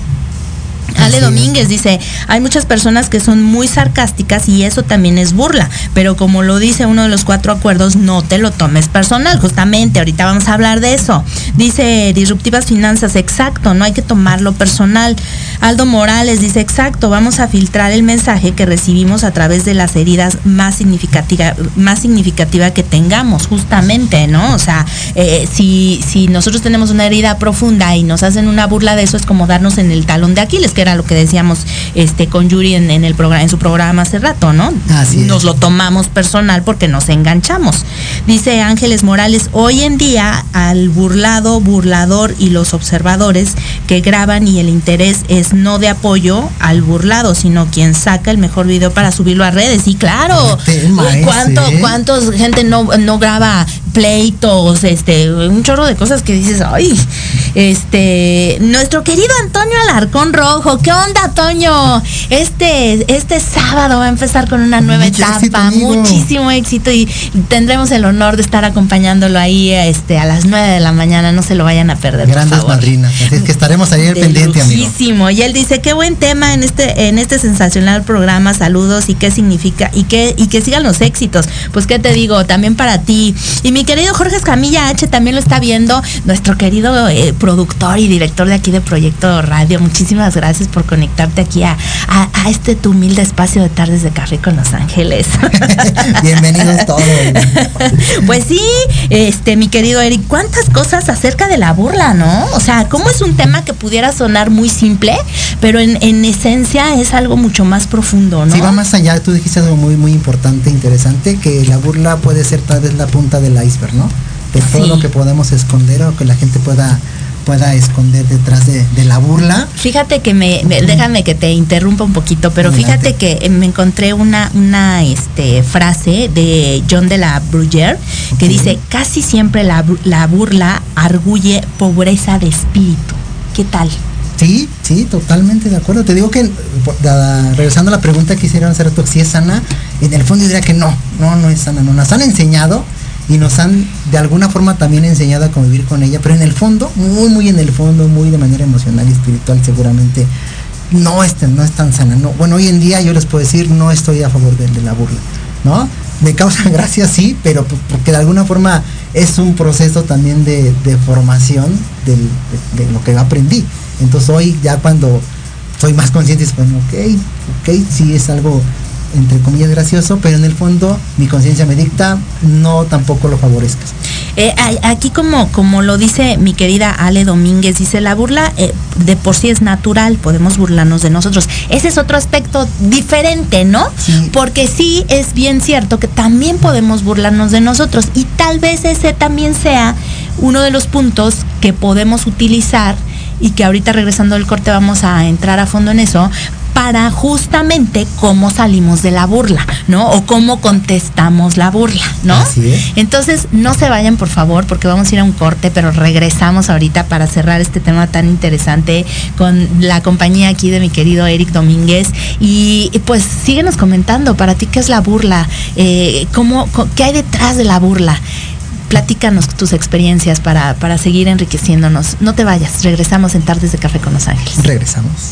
Ale Domínguez dice, hay muchas personas que son muy sarcásticas y eso también es burla, pero como lo dice uno de los cuatro acuerdos, no te lo tomes personal, justamente, ahorita vamos a hablar de eso. Dice Disruptivas Finanzas, exacto, no hay que tomarlo personal. Aldo Morales dice, exacto, vamos a filtrar el mensaje que recibimos a través de las heridas más significativa, más significativa que tengamos, justamente, ¿no? O sea, eh, si, si nosotros tenemos una herida profunda y nos hacen una burla de eso, es como darnos en el talón de Aquiles, que era lo que decíamos este con Yuri en, en el programa, en su programa hace rato, ¿no? Así es. Nos lo tomamos personal porque nos enganchamos. Dice Ángeles Morales, hoy en día al burlado, burlador y los observadores que graban y el interés es no de apoyo al burlado, sino quien saca el mejor video para subirlo a redes. Y claro, tema uy, ¿cuánto, ¿eh? cuántos gente no, no graba pleitos, este, un chorro de cosas que dices, ay, este, nuestro querido Antonio Alarcón Rojo, ¿qué onda, Toño? Este, este sábado va a empezar con una nueva Mucho etapa, éxito, muchísimo éxito y tendremos el honor de estar acompañándolo ahí, este, a las 9 de la mañana, no se lo vayan a perder, por Grandes favor. madrinas. Así es que estaremos ahí al pendiente, amigo. Y él dice, qué buen tema en este, en este sensacional programa, saludos y qué significa, y qué, y que sigan los éxitos. Pues qué te digo, también para ti. Y mi querido Jorge Escamilla H también lo está viendo, nuestro querido eh, productor y director de aquí de Proyecto Radio. Muchísimas gracias por conectarte aquí a, a- a este tu humilde espacio de tardes de café con Los Ángeles. Bienvenidos todos. Pues sí, este, mi querido Eric, cuántas cosas acerca de la burla, ¿no? O sea, cómo es un tema que pudiera sonar muy simple, pero en, en esencia es algo mucho más profundo, ¿no? Sí, va más allá. Tú dijiste algo muy, muy importante, interesante, que la burla puede ser tal vez la punta del iceberg, ¿no? De todo Sí. lo que podemos esconder o que la gente pueda, pueda esconder detrás de, de la burla. Fíjate que me, me- déjame que te interrumpa un poquito, pero Adelante. fíjate que eh, me encontré una, una este, frase de John de la Bruyère que Ok. dice, casi siempre la, la burla arguye pobreza de espíritu. ¿Qué tal? Sí, sí, totalmente de acuerdo. Te digo que, da- regresando a la pregunta que hicieron hace rato, si es sana, en el fondo yo diría que no, no, no es sana, no. Nos han enseñado y nos han de alguna forma también enseñado a convivir con ella, pero en el fondo, muy, muy en el fondo, muy de manera emocional y espiritual seguramente, no es, no es tan sana. No, bueno, hoy en día yo les puedo decir, no estoy a favor de, la burla, ¿no? Me causa gracia, sí, pero porque de alguna forma es un proceso también de, formación de, de lo que aprendí. Entonces hoy ya cuando soy más consciente, es bueno, ok, ok, sí es algo entre comillas gracioso, pero en el fondo mi conciencia me dicta, no tampoco lo favorezcas. Eh, aquí como, como lo dice mi querida Ale Domínguez, dice la burla eh, de por sí es natural, podemos burlarnos de nosotros. Ese es otro aspecto diferente, ¿no? Sí. Porque sí es bien cierto que también podemos burlarnos de nosotros y tal vez ese también sea uno de los puntos que podemos utilizar y que ahorita regresando del corte vamos a entrar a fondo en eso para justamente cómo salimos de la burla, ¿no? O cómo contestamos la burla, ¿no? Así es. Entonces, no se vayan, por favor, porque vamos a ir a un corte, pero regresamos ahorita para cerrar este tema tan interesante con la compañía aquí de mi querido Eric Domínguez. Y pues síguenos comentando, para ti, ¿qué es la burla? Eh, ¿cómo, ¿Qué hay detrás de la burla? Platícanos tus experiencias para, para seguir enriqueciéndonos. No te vayas, regresamos en Tardes de Café con Los Ángeles. Regresamos.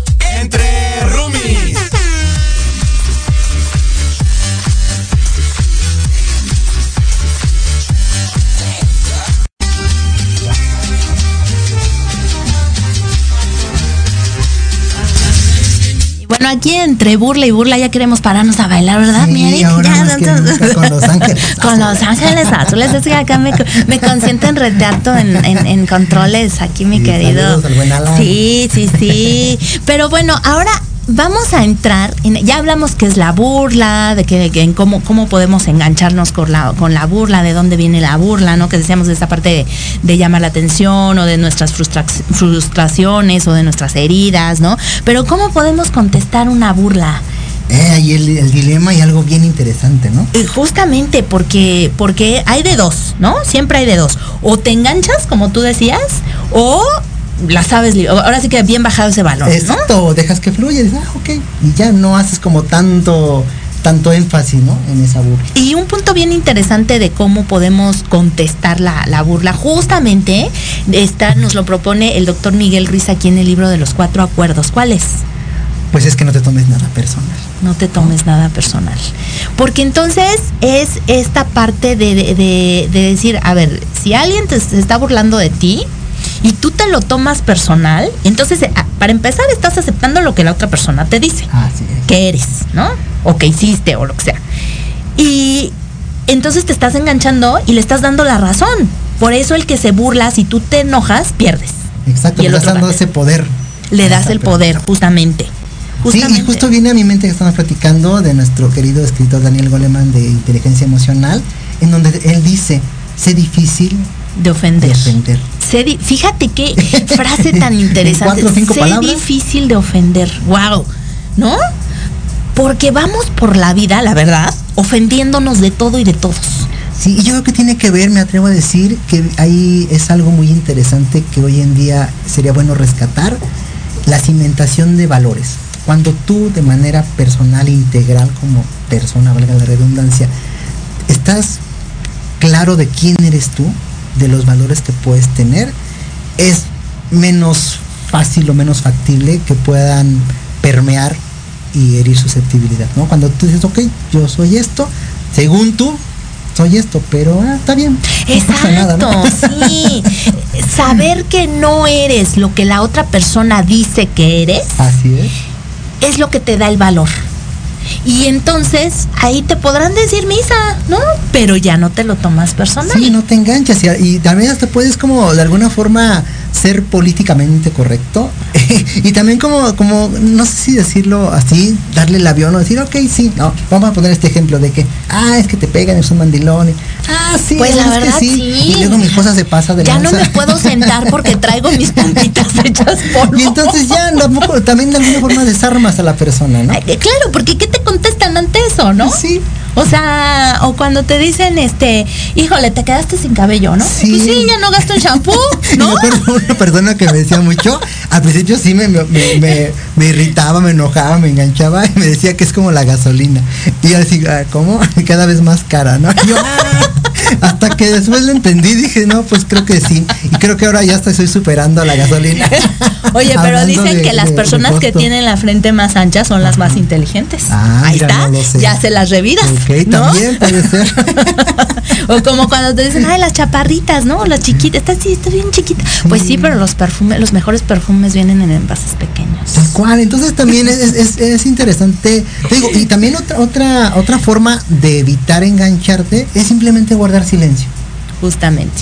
Bueno, aquí entre burla y burla ya queremos pararnos a bailar, ¿verdad? Sí, con Los Ángeles Con Los Ángeles Azules. Es que acá me, me consienten retearto en, en, en controles, aquí mi querido. saludos al buen Alan. Sí, sí, sí. Pero bueno, ahora vamos a entrar, en, ya hablamos que es la burla, de que, que en cómo, cómo podemos engancharnos con la, con la burla, de dónde viene la burla, ¿no? Que decíamos de esta parte de, de llamar la atención o de nuestras frustra- frustraciones o de nuestras heridas, ¿no? Pero ¿cómo podemos contestar una burla? Eh, ahí el, el dilema y algo bien interesante, ¿no? Eh, Justamente porque, porque hay de dos, ¿no? Siempre hay de dos. O te enganchas, como tú decías, o la sabes, ahora sí que bien bajado ese balón, ¿no? Exacto, dejas que fluya, dices, ah, ok. Y ya no haces como tanto, tanto énfasis, ¿no? En esa burla. Y un punto bien interesante de cómo podemos contestar la, la burla, justamente está, nos lo propone el doctor Miguel Ruiz aquí en el libro de los cuatro acuerdos. ¿Cuál es? Pues es que no te tomes nada personal. No te tomes nada personal. Porque entonces es esta parte de, de- de- de decir, a ver, si alguien te se está burlando de ti y tú te lo tomas personal, entonces eh, ah, para empezar estás aceptando lo que la otra persona te dice. Así es. Que eres, ¿no? O que hiciste o lo que sea. Y entonces te estás enganchando y le estás dando la razón. Por eso el que se burla, si tú te enojas, pierdes. Exacto, Y le estás dando ese poder. Le das el poder, justamente. Sí, Justamente. y justo viene a mi mente que estamos platicando de nuestro querido escritor Daniel Goleman de inteligencia emocional, en donde él dice, sé difícil de ofender. de ofender. Sé fíjate qué frase tan interesante. cuatro sé palabras. difícil de ofender. Wow. ¿No? Porque vamos por la vida, la verdad, ofendiéndonos de todo y de todos. Sí, y yo creo que tiene que ver, me atrevo a decir, que ahí es algo muy interesante que hoy en día sería bueno rescatar, la cimentación de valores. Cuando tú de manera personal, integral, como persona, valga la redundancia, estás claro de quién eres tú, de los valores que puedes tener, es menos fácil o menos factible que puedan permear y herir susceptibilidad, ¿no? Cuando tú dices, ok, yo soy esto, según tú, soy esto, pero ah, está bien. no pasa nada, ¿no? Exacto, sí. Saber que no eres lo que la otra persona dice que eres Así es. es lo que te da el valor. Y entonces ahí te podrán decir misa, ¿no? Pero ya no te lo tomas personal. Sí, no te enganchas y, y también hasta puedes como de alguna forma ser políticamente correcto y también como, como, no sé si decirlo así, darle el avión o decir, ok, sí, no, vamos a poner este ejemplo de que, ah, es que te pegan, es un mandilón, y, ah, sí, Pues la es que verdad, sí. Y luego mi esposa se pasa de Ya no me puedo sentar porque traigo mis puntitas hechas polvo. Y entonces ya tampoco- también de alguna forma desarmas a la persona, ¿no? Claro, porque ¿qué te contestan ante eso, no? Sí. O sea, o cuando te dicen, este, híjole, te quedaste sin cabello, ¿no? Sí. Pues sí, ya no gasto en shampoo, ¿no? de una persona que me decía mucho, al principio sí me, me, me- me irritaba, me enojaba, me enganchaba y me decía que es como la gasolina. Y yo decía, ¿cómo? Cada vez más cara, ¿no? Y yo, hasta que después lo entendí, dije, no, pues creo que sí. Y creo que ahora ya hasta estoy superando a la gasolina. Oye, pero dicen de- que las de- de personas que tienen la frente más ancha son las más inteligentes. Ah, Ahí está, no ya se las reviras. Ok, ¿no? también puede ser. O como cuando te dicen, ay, las chaparritas, ¿no? Las chiquitas, está, sí, está bien chiquita. Pues sí, pero los perfumes, los mejores perfumes vienen en envases pequeños. Tal cual, entonces también es, es- es- es interesante. Te digo, y también otra, otra, otra forma de evitar engancharte es simplemente guardar silencio. Justamente.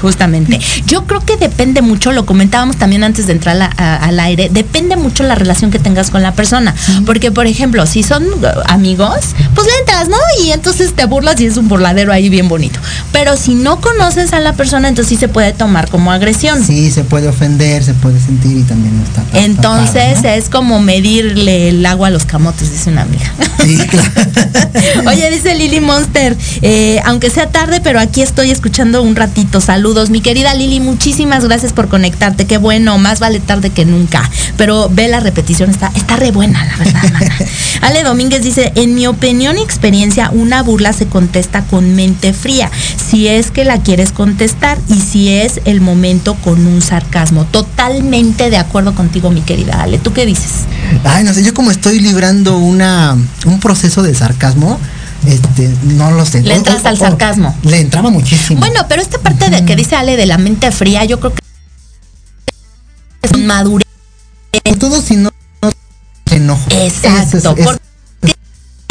Justamente. Yo creo que depende mucho, lo comentábamos también antes de entrar a- a- al aire, depende mucho la relación que tengas con la persona. Porque, por ejemplo, si son uh, amigos, pues le entras, ¿no? Y entonces te burlas y es un burladero ahí bien bonito. Pero si no conoces a la persona, entonces sí se puede tomar como agresión. Sí, se puede ofender, se puede sentir y también no está. Entonces es como medirle el agua a los camotes, dice una amiga. Sí, claro. Oye, dice Lili Monster, eh, aunque sea tarde, pero aquí estoy escuchando un ratito. Saludos, mi querida Lili, muchísimas gracias por conectarte. Qué bueno, más vale tarde que nunca. Pero ve la repetición, está, está re buena, la verdad. mana. Ale Domínguez dice, en mi opinión y experiencia, una burla se contesta con mente fría, si es que la quieres contestar y si es el momento con un sarcasmo. Totalmente de acuerdo contigo, mi querida Ale. ¿Tú qué dices? Ay, no sé, yo como estoy librando una, un proceso de sarcasmo, este, no lo sé. Le entras o- al sarcasmo. Le entraba muchísimo. Bueno, pero esta parte de que dice Ale de la mente fría, yo creo que es madurez. todo si no, no enojo. Exacto, Eso es- es- porque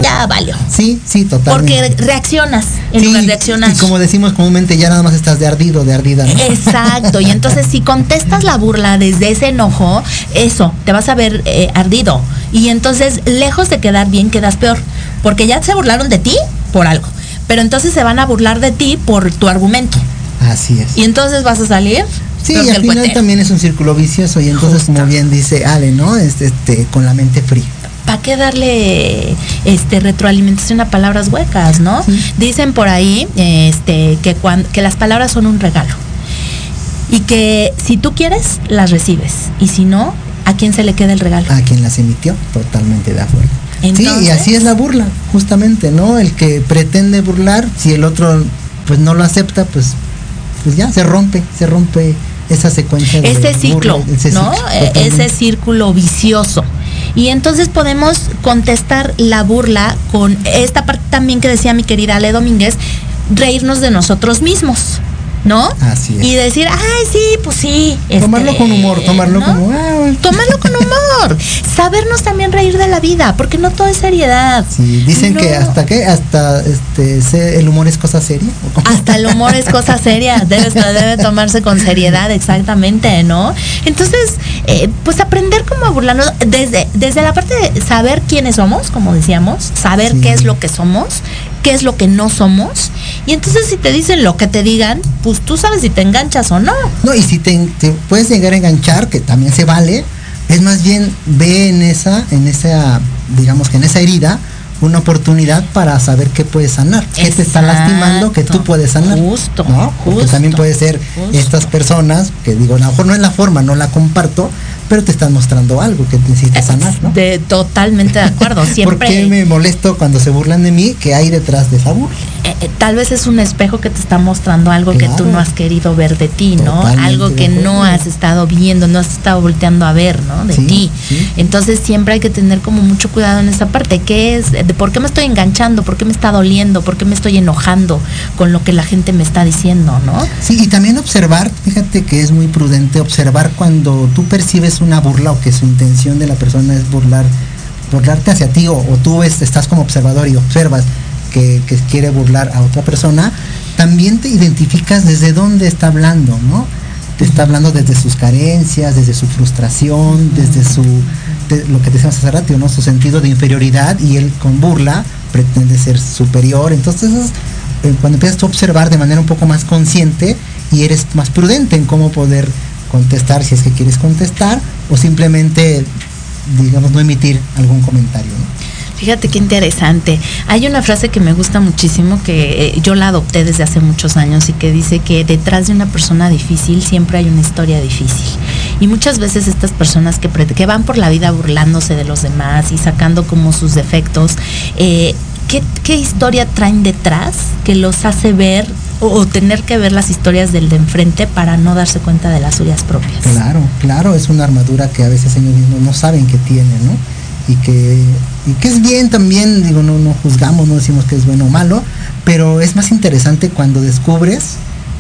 ya valió. sí, sí, totalmente. Porque reaccionas en Sí, lugar de. Y como decimos comúnmente, ya nada más estás de ardido, de ardida. ¿no? Exacto, y entonces si contestas la burla desde ese enojo, eso, te vas a ver eh, ardido. Y entonces, lejos de quedar bien, quedas peor. Porque ya se burlaron de ti por algo. Pero entonces se van a burlar de ti por tu argumento. Así es. Y entonces vas a salir. Sí, y al final también es un círculo vicioso y entonces como bien dice Ale, ¿no? Este, este, con la mente fría. ¿Para qué darle este retroalimentación a palabras huecas, no? Dicen por ahí este que cuan- que las palabras son un regalo. Y que si tú quieres, las recibes. Y si no, ¿a quién se le queda el regalo? A quien las emitió, totalmente de acuerdo. Sí, y así es la burla, justamente, ¿no? El que pretende burlar, si el otro pues no lo acepta, pues, pues ya se rompe, se rompe esa secuencia de Ese ciclo, burla, ese ¿no? ciclo, totalmente. Ese círculo vicioso. Y entonces podemos contestar la burla con esta parte también que decía mi querida Ale Domínguez, reírnos de nosotros mismos, ¿no? Así es. Y decir, ay, sí, pues sí. Tomarlo este, con humor, tomarlo ¿no? como, ah, Tomarlo con humor. Sabernos también reír de la vida, porque no todo es seriedad. Sí, dicen que hasta que hasta este el humor es cosa seria. Hasta el humor es cosa seria, debe, debe tomarse con seriedad, exactamente, ¿no? Entonces, eh, pues aprender cómo a burlarnos, desde, desde la parte de saber quiénes somos, como decíamos, saber Sí. qué es lo que somos, qué es lo que no somos, y entonces si te dicen lo que te digan, pues tú sabes si te enganchas o no. No, y si te, puedes llegar a enganchar, que también se vale, es más bien ve en esa, en esa, digamos que en esa herida, una oportunidad para saber qué puedes sanar, qué te está lastimando, que tú Exacto. puedes sanar. Justo, ¿no? Porque justo, también puede ser justo. estas personas, que digo, a lo mejor no es la forma, no la comparto, pero te están mostrando algo que necesitas sanar, ¿no? De, totalmente de acuerdo, siempre. ¿Por qué me molesto cuando se burlan de mí? ¿Qué hay detrás de esa burla? eh, eh, tal vez es un espejo que te está mostrando algo que tú no has querido ver de ti, ¿no? Totalmente algo que no has estado viendo, no has estado volteando a ver, ¿no? De Sí, ti. sí. Entonces siempre hay que tener como mucho cuidado en esa parte. ¿Qué es? ¿De por qué me estoy enganchando? ¿Por qué me está doliendo? ¿Por qué me estoy enojando con lo que la gente me está diciendo, ¿no? Sí, y también observar, fíjate que es muy prudente observar cuando tú percibes una burla o que su intención de la persona es burlar, burlarte hacia ti o, tú es- estás como observador y observas que quiere burlar a otra persona, también te identificas desde dónde está hablando, ¿no? Te está hablando desde sus carencias, desde su frustración, desde su, lo que decíamos hace rato, ¿no? Su sentido de inferioridad y él con burla pretende ser superior. Entonces, es, eh, cuando empiezas a observar de manera un poco más consciente y eres más prudente en cómo poder contestar si es que quieres contestar o simplemente, digamos, no emitir algún comentario. Fíjate qué interesante. Hay una frase que me gusta muchísimo que eh, yo la adopté desde hace muchos años y que dice que detrás de una persona difícil siempre hay una historia difícil. Y muchas veces estas personas que, van por la vida burlándose de los demás y sacando como sus defectos, eh, ¿qué, historia traen detrás que los hace ver o, o tener que ver las historias del de enfrente para no darse cuenta de las suyas propias? Claro, claro, es una armadura que a veces ellos mismos no saben que tienen, ¿no? Y que, y que es bien también, digo, no, no juzgamos, no decimos que es bueno o malo, pero es más interesante cuando descubres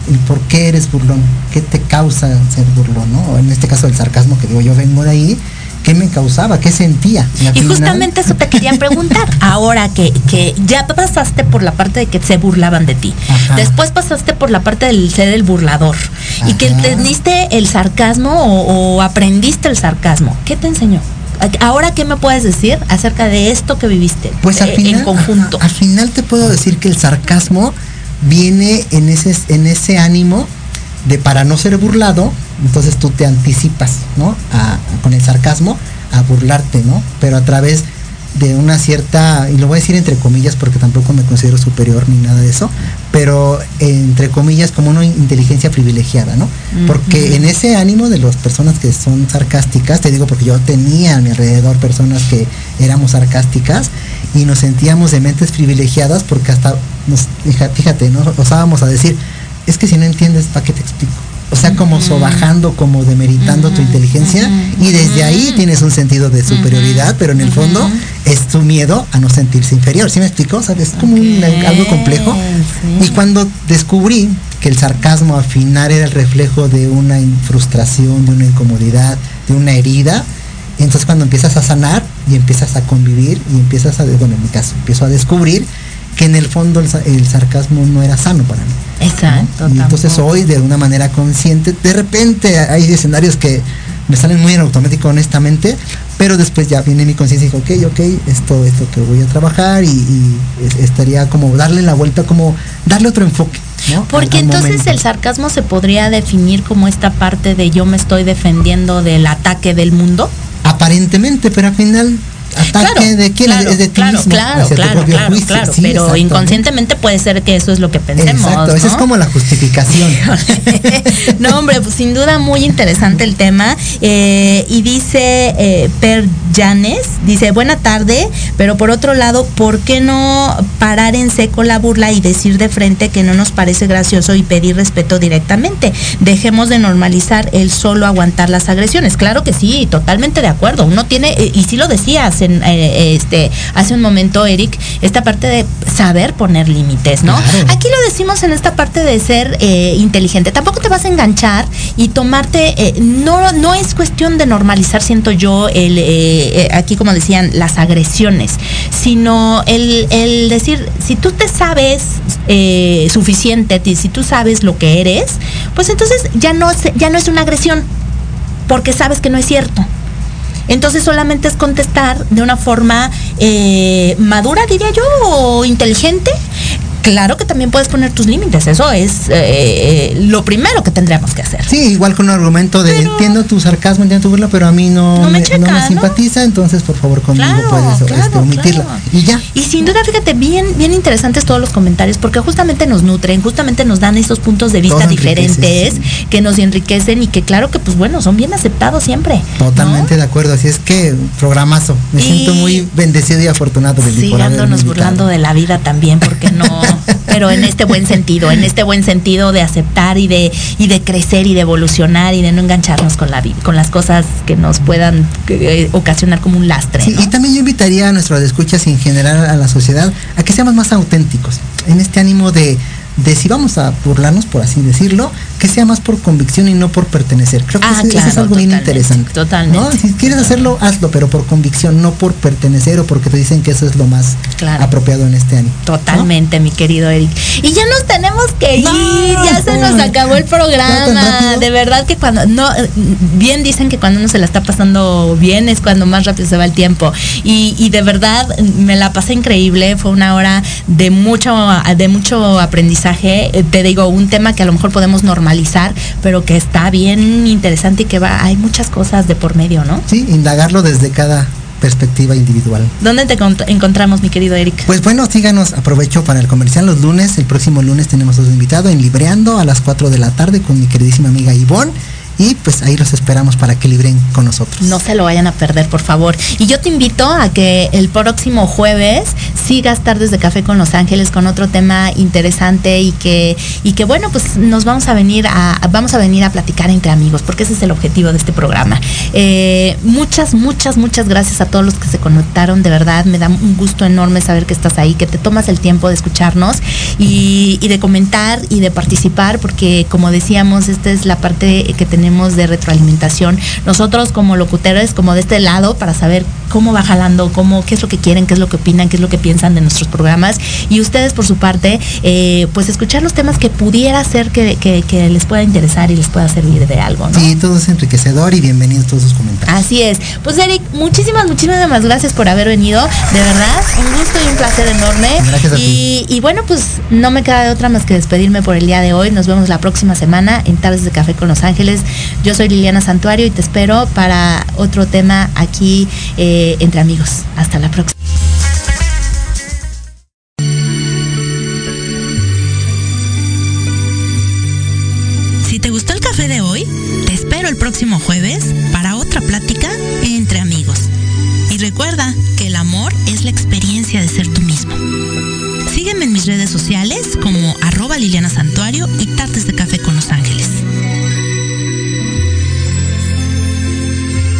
el por qué eres burlón, qué te causa ser burlón, ¿no? O en este caso el sarcasmo que digo, yo vengo de ahí, ¿qué me causaba? ¿Qué sentía? Y justamente eso te quería preguntar. Ahora que, que ya pasaste por la parte de que se burlaban de ti, Ajá. después pasaste por la parte del ser el burlador y que Ajá. teniste el sarcasmo o, o aprendiste el sarcasmo. ¿Qué te enseñó? Ahora, ¿qué me puedes decir acerca de esto que viviste Pues al eh, final, en conjunto? ajá, al final te puedo decir que el sarcasmo viene en ese, en ese ánimo de para no ser burlado, entonces tú te anticipas, ¿no? A- con el sarcasmo a burlarte, ¿no? Pero a través de una cierta, y lo voy a decir entre comillas porque tampoco me considero superior ni nada de eso, pero entre comillas como una inteligencia privilegiada, ¿no? Porque en ese ánimo de las personas que son sarcásticas, te digo porque yo tenía a mi alrededor personas que éramos sarcásticas y nos sentíamos de mentes privilegiadas porque hasta nos, fíjate, ¿no? Osábamos a decir, es que si no entiendes, ¿para qué te explico? O sea, como sobajando, como demeritando tu inteligencia y desde ahí tienes un sentido de superioridad, pero en el fondo es tu miedo a no sentirse inferior. ¿Sí me explico? ¿Sabes? Es como un- algo complejo. Y cuando descubrí que el sarcasmo al final era el reflejo de una frustración, de una incomodidad, de una herida, entonces cuando empiezas a sanar y empiezas a convivir y empiezas a, bueno, en mi caso, empiezo a descubrir que en el fondo el sarcasmo no era sano para mí. Exacto. Y entonces tampoco. hoy de una manera consciente, de repente hay escenarios que me salen muy en automático honestamente, pero después ya viene mi conciencia y digo, ok, ok, esto es lo que voy a trabajar y, y es- estaría como darle la vuelta, como darle otro enfoque. ¿no? Porque Al- al entonces momento. el sarcasmo se podría definir como esta parte de yo me estoy defendiendo del ataque del mundo. Aparentemente, pero al final, ataque de quién claro, es de ti claro, mismo, claro, claro, claro, juicio. claro, Sí, pero inconscientemente puede ser que eso es lo que pensemos. Exacto, esa es como la justificación. No, hombre, pues sin duda muy interesante el tema. Eh, y dice eh, Per Llanes, dice, buena tarde, pero por otro lado, ¿por qué no parar en seco la burla y decir de frente que no nos parece gracioso y pedir respeto directamente? Dejemos de normalizar el solo aguantar las agresiones. Claro que sí, totalmente de acuerdo. Uno tiene, eh, y sí lo decías en, eh, este, hace un momento, Eric, esta parte de saber poner límites, ¿no? Aquí lo decimos en esta parte de ser eh, inteligente. Tampoco te vas a enganchar y tomarte, eh, no, no es cuestión de normalizar, siento yo, el, aquí como decían, las agresiones, sino el, el decir, si tú te sabes suficiente, ti- si tú sabes lo que eres, pues entonces ya no, ya no es una agresión, porque sabes que no es cierto. Entonces solamente es contestar de una forma eh, madura, diría yo, o inteligente. Claro que también puedes poner tus límites, eso es eh, eh, lo primero que tendríamos que hacer. Sí, igual con un argumento de entiendo tu sarcasmo, entiendo tu burla, pero a mí no, No me me, checa, no me ¿no? simpatiza, entonces por favor conmigo Claro, puedes claro, este, claro. Y ya. Y sin duda, fíjate, bien, bien interesantes todos los comentarios, porque justamente nos nutren, justamente nos dan esos puntos de vista diferentes, que nos enriquecen y que claro que pues bueno, son bien aceptados siempre. Totalmente de acuerdo, así es que programazo. Me Y- siento muy bendecido y afortunado Sigándonos burlando de la vida también, porque no, pero en este buen sentido, en este buen sentido de aceptar y de, y de crecer y de evolucionar y de no engancharnos con la con las cosas que nos puedan eh, ocasionar como un lastre. Sí, ¿no? y también yo invitaría a nuestros escuchas y en general a la sociedad a que seamos más auténticos, en este ánimo de, de si vamos a burlarnos, por así decirlo, que sea más por convicción y no por pertenecer. Creo que Ah, ese es algo bien interesante. totalmente. ¿no? Si quieres hacerlo, hazlo, pero por convicción, no por pertenecer o porque te dicen que eso es lo más Claro. apropiado en este ánimo. Totalmente, mi querido Eric. Y ya nos tenemos que ir, ya se nos acabó el programa. De verdad que cuando no bien dicen que cuando uno se la está pasando bien es cuando más rápido se va el tiempo. Y, y de verdad me la pasé increíble, fue una hora de mucho de mucho aprendizaje. Eh, Te digo, un tema que a lo mejor podemos normalizar, pero que está bien interesante y que va hay muchas cosas de por medio, ¿no? Sí, indagarlo desde cada perspectiva individual. ¿Dónde te encontramos, mi querido Eric? Pues bueno, síganos, aprovecho para el comercial los lunes, el próximo lunes tenemos a invitado en Libreando a las 4 de la tarde con mi queridísima amiga Ivonne y pues ahí los esperamos para que libren con nosotros. No se lo vayan a perder, por favor. Y yo te invito a que el próximo jueves sigas Tardes de Café con Los Ángeles con otro tema interesante y que, y que bueno, pues nos vamos a venir a, vamos a venir a platicar entre amigos, porque ese es el objetivo de este programa. Eh, muchas, muchas, muchas gracias a todos los que se conectaron, de verdad, me da un gusto enorme saber que estás ahí, que te tomas el tiempo de escucharnos y, y de comentar y de participar, porque como decíamos, esta es la parte que tenemos de retroalimentación. Nosotros como locutores, como de este lado, para saber cómo va jalando, cómo, qué es lo que quieren, qué es lo que opinan, qué es lo que piensan de nuestros programas. Y ustedes, por su parte, eh, pues escuchar los temas que pudiera ser que, les pueda interesar y les pueda servir de algo. ¿no? Sí, todo es enriquecedor y bienvenidos todos sus comentarios. Así es. Pues Eric, muchísimas, muchísimas gracias por haber venido. De verdad, un gusto y un placer enorme. Gracias a y, y bueno, pues no me queda de otra más que despedirme por el día de hoy. Nos vemos la próxima semana en Tardes de Café con Los Ángeles. Yo soy Liliana Santuario y te espero para otro tema aquí eh, entre amigos. Hasta la próxima. Si te gustó el café de hoy, te espero el próximo jueves para otra plática entre amigos. Y recuerda que el amor es la experiencia de ser tú mismo. Sígueme en mis redes sociales como arroba Liliana Santuario y